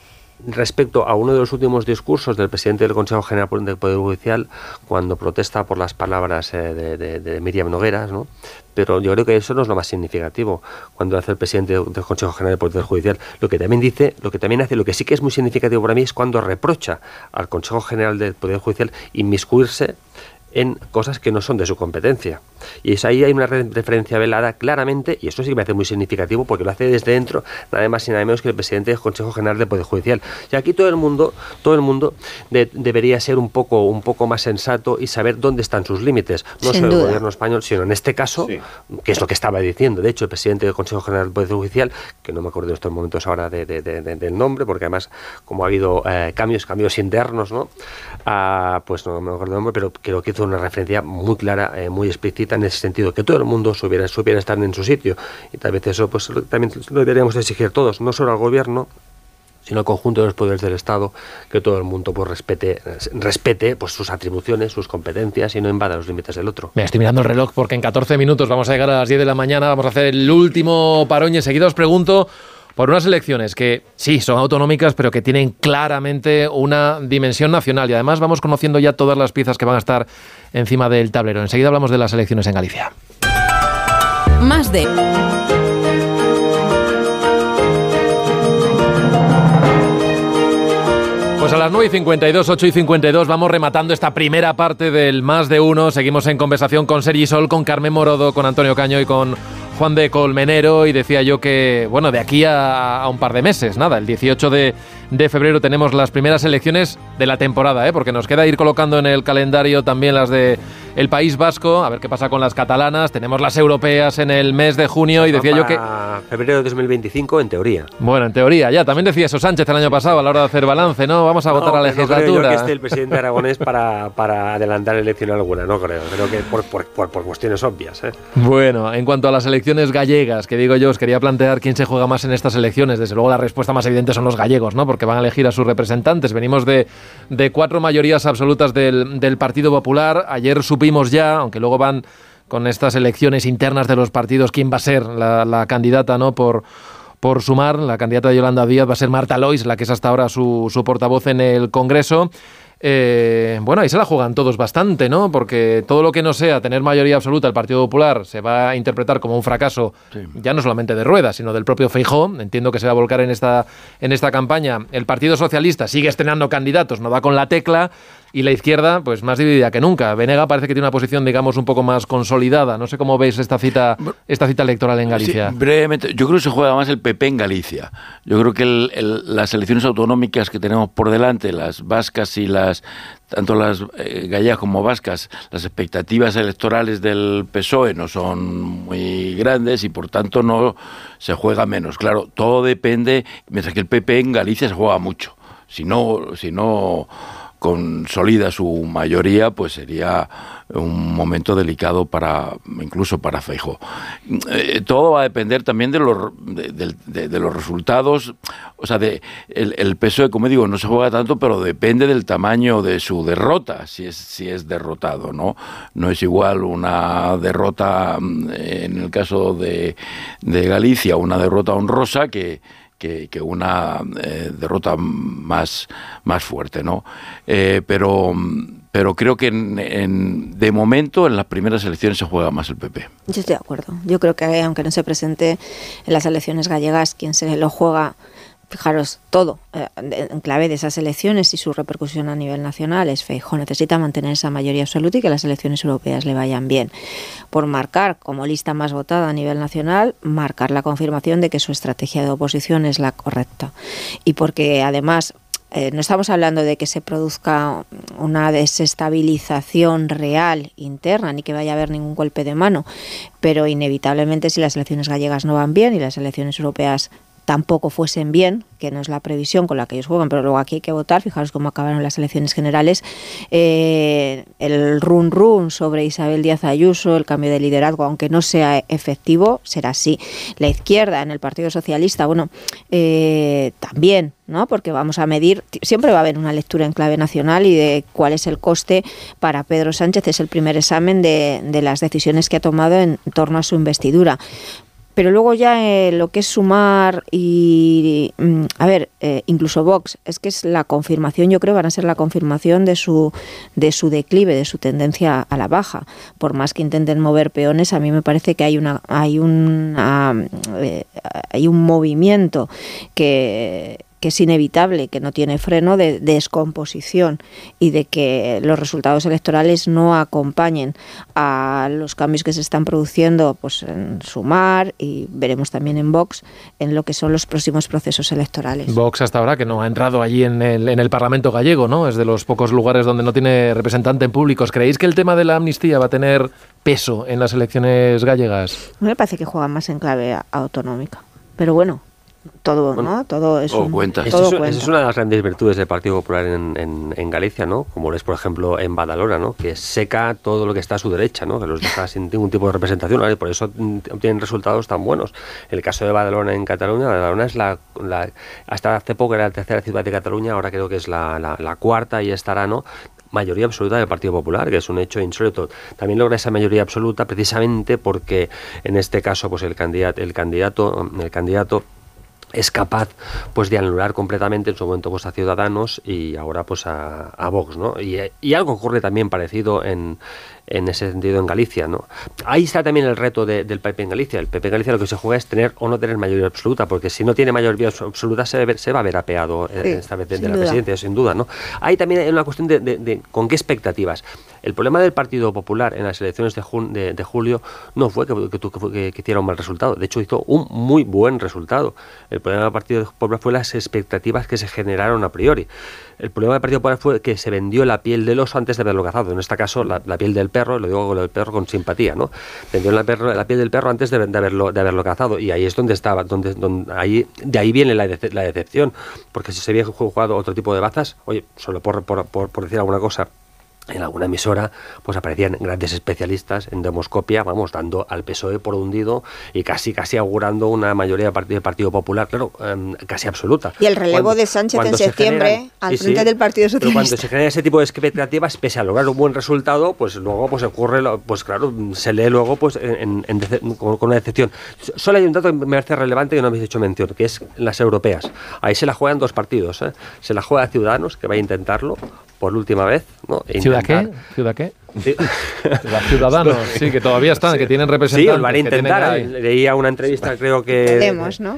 S5: respecto a uno de los últimos discursos del presidente del Consejo General del Poder Judicial, cuando protesta por las palabras eh, de, Miriam Nogueras, ¿no? pero yo creo que eso no es lo más significativo cuando hace el presidente del Consejo General del Poder Judicial. Lo que también dice, lo que también hace, lo que sí que es muy significativo para mí es cuando reprocha al Consejo General del Poder Judicial inmiscuirse en cosas que no son de su competencia. Y es ahí hay una referencia velada claramente, y eso sí que me hace muy significativo porque lo hace desde dentro, nada más y nada menos que el presidente del Consejo General del Poder Judicial. Y aquí todo el mundo, todo el mundo debería ser un poco, un poco más sensato y saber dónde están sus límites. No solo el gobierno español, sino en este caso, que es lo que estaba diciendo. De hecho, el presidente del Consejo General del Poder Judicial, que no me acuerdo en estos momentos ahora del nombre, porque además, como ha habido eh, cambios, cambios internos, ¿no? Ah, pues no me acuerdo del nombre, pero creo que hizo una referencia muy clara, eh, muy explícita en ese sentido, que todo el mundo supiera, supiera estar en su sitio. Y tal vez eso pues también lo deberíamos exigir todos, no solo al gobierno, sino al conjunto de los poderes del Estado, que todo el mundo pues respete, respete pues sus atribuciones, sus competencias y no invada los límites del otro.
S1: Me estoy mirando el reloj porque en 14 minutos vamos a llegar a las 10 de la mañana, vamos a hacer el último parón y enseguida os pregunto por unas elecciones que sí, son autonómicas, pero que tienen claramente una dimensión nacional. Y además vamos conociendo ya todas las piezas que van a estar encima del tablero. Enseguida hablamos de las elecciones en Galicia.
S4: Más de...
S1: Pues a las 9 y 52, 8 y 52 vamos rematando esta primera parte del Más de Uno. Seguimos en conversación con Sergi Sol, con Carmen Morodo, con Antonio Caño y con Juan de Colmenero. Y decía yo que, bueno, de aquí a, a un par de meses, nada, el 18 de, de febrero tenemos las primeras elecciones de la temporada, ¿eh? porque nos queda ir colocando en el calendario también las de el País Vasco, a ver qué pasa con las catalanas. Tenemos las europeas en el mes de junio y decía yo que...
S5: Febrero de 2025, en teoría.
S1: Bueno, en teoría, ya. También decía eso Sánchez el año pasado a la hora de hacer balance, ¿no? Vamos a votar a la legislatura.
S5: No creo yo que esté el presidente aragonés para, para adelantar elección alguna, no creo. Creo que por, por, por, por cuestiones obvias. ¿eh?
S1: Bueno, en cuanto a las elecciones gallegas, que digo yo, os quería plantear quién se juega más en estas elecciones. Desde luego la respuesta más evidente son los gallegos, ¿no? Porque van a elegir a sus representantes. Venimos de, de cuatro mayorías absolutas del, del Partido Popular. Ayer supimos ya, aunque luego van con estas elecciones internas de los partidos, quién va a ser la, la candidata, ¿no? Por, por sumar, la candidata de Yolanda Díaz va a ser Marta Lois, la que es hasta ahora su, su portavoz en el Congreso. Eh, bueno, ahí se la juegan todos bastante, ¿no? Porque todo lo que no sea tener mayoría absoluta el Partido Popular se va a interpretar como un fracaso, sí. ya no solamente de ruedas, sino del propio Feijó. Entiendo que se va a volcar en esta, en esta campaña. El Partido Socialista sigue estrenando candidatos, no va con la tecla y la izquierda, pues más dividida que nunca. Venega parece que tiene una posición, digamos, un poco más consolidada. No sé cómo veis esta cita, esta cita electoral en Galicia.
S7: Sí, brevemente, yo creo que se juega más el PP en Galicia. Yo creo que el, el, las elecciones autonómicas que tenemos por delante, las vascas y las tanto las eh, gallegas como vascas, las expectativas electorales del PSOE no son muy grandes y por tanto no se juega menos. Claro, todo depende, mientras que el PP en Galicia se juega mucho. Si no, si no consolida su mayoría, pues sería un momento delicado para incluso para Feijo. Eh, todo va a depender también de los de, los resultados, o sea, de el, el, PSOE, como digo, no se juega tanto, pero depende del tamaño de su derrota, si es si es derrotado, ¿no? No es igual una derrota en el caso de, de Galicia, una derrota honrosa que que, una eh, derrota más, más fuerte, ¿no? Eh, pero, pero creo que en, en, de momento en las primeras elecciones se juega más el PP.
S6: Yo estoy de acuerdo. Yo creo que aunque no se presente en las elecciones gallegas, quien se lo juega fijaros, todo eh, en clave de esas elecciones y su repercusión a nivel nacional es Feijóo. Necesita mantener esa mayoría absoluta y que las elecciones europeas le vayan bien. Por marcar como lista más votada a nivel nacional, marcar la confirmación de que su estrategia de oposición es la correcta. Y porque además eh, no estamos hablando de que se produzca una desestabilización real interna ni que vaya a haber ningún golpe de mano, pero inevitablemente si las elecciones gallegas no van bien y las elecciones europeas tampoco fuesen bien, que no es la previsión con la que ellos juegan, pero luego aquí hay que votar, fijaros cómo acabaron las elecciones generales, eh, el run run sobre Isabel Díaz Ayuso, el cambio de liderazgo, aunque no sea efectivo, será así. La izquierda en el Partido Socialista, bueno, eh, también, ¿no? Porque vamos a medir, siempre va a haber una lectura en clave nacional y de cuál es el coste para Pedro Sánchez, es el primer examen de, de las decisiones que ha tomado en torno a su investidura pero luego ya eh, lo que es sumar y, mm, a ver, eh, incluso Vox, es que es la confirmación, yo creo, van a ser la confirmación de su, de su declive, de su tendencia a la baja. Por más que intenten mover peones, a mí me parece que hay, una, hay, una, eh, hay un movimiento que que es inevitable, que no tiene freno de, de, descomposición y de que los resultados electorales no acompañen a los cambios que se están produciendo pues, en Sumar y veremos también en Vox en lo que son los próximos procesos electorales.
S1: Vox hasta ahora que no ha entrado allí en el, en el Parlamento gallego, ¿no? Es de los pocos lugares donde no tiene representante en públicos. ¿Creéis que el tema de la amnistía va a tener peso en las elecciones gallegas?
S6: Me parece que juega más en clave autonómica. Pero bueno, todo, bueno, ¿no? Todo es
S7: un,
S5: cuenta.
S6: Todo
S5: eso,
S6: cuenta.
S5: es una de las grandes virtudes del Partido Popular en, en, en, Galicia, ¿no? Como lo es, por ejemplo, en Badalona, ¿no? Que seca todo lo que está a su derecha, ¿no? Que los deja sin ningún tipo de representación, ¿no? por eso obtienen resultados tan buenos. El caso de Badalona en Cataluña, Badalona es la, la hasta hace poco era la tercera ciudad de Cataluña, ahora creo que es la, la, la cuarta y estará, ¿no? mayoría absoluta del Partido Popular, que es un hecho insólito. También logra esa mayoría absoluta precisamente porque en este caso pues el candidato el candidato el candidato es capaz pues de anular completamente en su momento pues a Ciudadanos y ahora pues a, a Vox, ¿no? Y, y, algo ocurre también parecido en, en ese sentido en Galicia. ¿no? Ahí está también el reto del PP en Galicia. El PP en Galicia lo que se juega es tener o no tener mayoría absoluta, porque si no tiene mayoría absoluta se, va a ver apeado eh, esta vez de, la presidencia, sin duda. ¿no? Ahí también hay una cuestión de, con qué expectativas. El problema del Partido Popular en las elecciones de, de, julio no fue que, que, que, hiciera un mal resultado, de hecho hizo un muy buen resultado. El problema del Partido Popular fue las expectativas que se generaron a priori. El problema del Partido Popular fue que se vendió la piel del oso antes de haberlo cazado. En este caso, la, piel del perro, lo digo con el perro con simpatía, ¿no? Vendió la, perro, la piel del perro antes de, haberlo, de haberlo cazado. Y ahí es donde estaba, donde, donde ahí, de ahí viene la, la decepción. Porque si se había jugado otro tipo de bazas, oye, solo por, por, por decir alguna cosa, en alguna emisora pues aparecían grandes especialistas en demoscopia, vamos, dando al PSOE por hundido y casi casi augurando una mayoría del Partido Popular, claro, em, casi absoluta.
S6: Y el relevo de Sánchez en septiembre al frente del Partido Socialista.
S5: Pero cuando se genera ese tipo de expectativas, pese a lograr un buen resultado, pues luego pues ocurre, pues claro, se lee luego pues con, una decepción. Solo hay un dato que me parece relevante que no habéis hecho mención, que es las europeas. Ahí se la juegan dos partidos, ¿eh? se la juega Ciudadanos, que va a intentarlo, por última vez. ¿No?
S1: ¿Ciudad qué? ¿Ciudad qué? Ciudadanos, sí, que todavía están, que tienen representantes.
S5: Sí, van a intentar. Leía una entrevista, creo que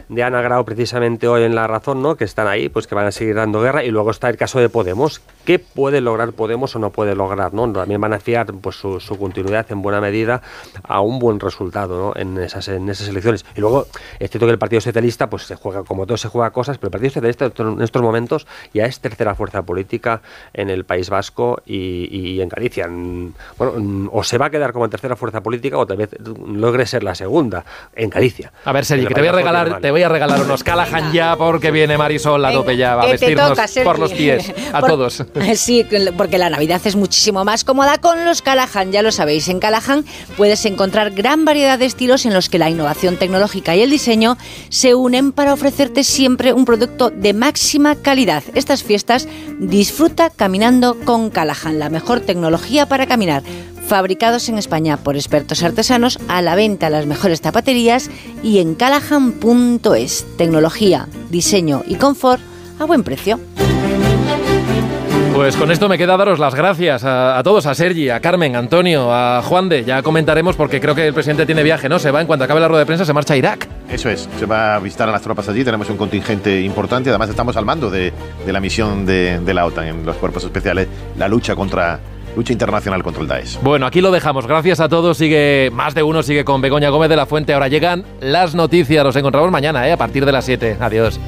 S5: de, Ana Grau, precisamente hoy en La Razón, ¿no? que están ahí, pues que van a seguir dando guerra. Y luego está el caso de Podemos. ¿Qué puede lograr Podemos o no puede lograr? ¿no? También van a fiar pues, su, continuidad en buena medida a un buen resultado ¿no? en, esas, en esas elecciones. Y luego, es cierto que el Partido Socialista pues se juega, como todo se juega cosas, pero el Partido Socialista en estos momentos ya es tercera fuerza política en el País Vasco y, y en Galicia bueno, o se va a quedar como tercera fuerza política o tal vez logre ser la segunda en Galicia.
S1: A ver, Sergi, que te voy a regalar, te voy a regalar unos Callahan ya porque viene Marisol la tope ya, va a vestirnos por los pies a [laughs] todos. [laughs]
S9: Sí, porque la Navidad es muchísimo más cómoda con los Callahan, ya lo sabéis. En Callahan puedes encontrar gran variedad de estilos en los que la innovación tecnológica y el diseño se unen para ofrecerte siempre un producto de máxima calidad. Estas fiestas disfruta caminando con Callahan, la mejor tecnología para caminar. Fabricados en España por expertos artesanos, a la venta las mejores zapaterías y en callahan.es. Tecnología, diseño y confort a buen precio.
S1: Pues con esto me queda daros las gracias a, todos, a Sergi, a Carmen, a Antonio, a Juan de. Ya comentaremos porque creo que el presidente tiene viaje, ¿no? Se va en cuanto acabe la rueda de prensa, se marcha a Irak.
S8: Eso es, se va a visitar a las tropas allí, tenemos un contingente importante, además estamos al mando de, la misión de, de la OTAN en los cuerpos especiales, la lucha contra lucha internacional contra el Daesh.
S1: Bueno, aquí lo dejamos. Gracias a todos. Sigue más de uno, sigue con Begoña Gómez de la Fuente. Ahora llegan las noticias. Los encontramos mañana, ¿eh? a partir de las 7. Adiós.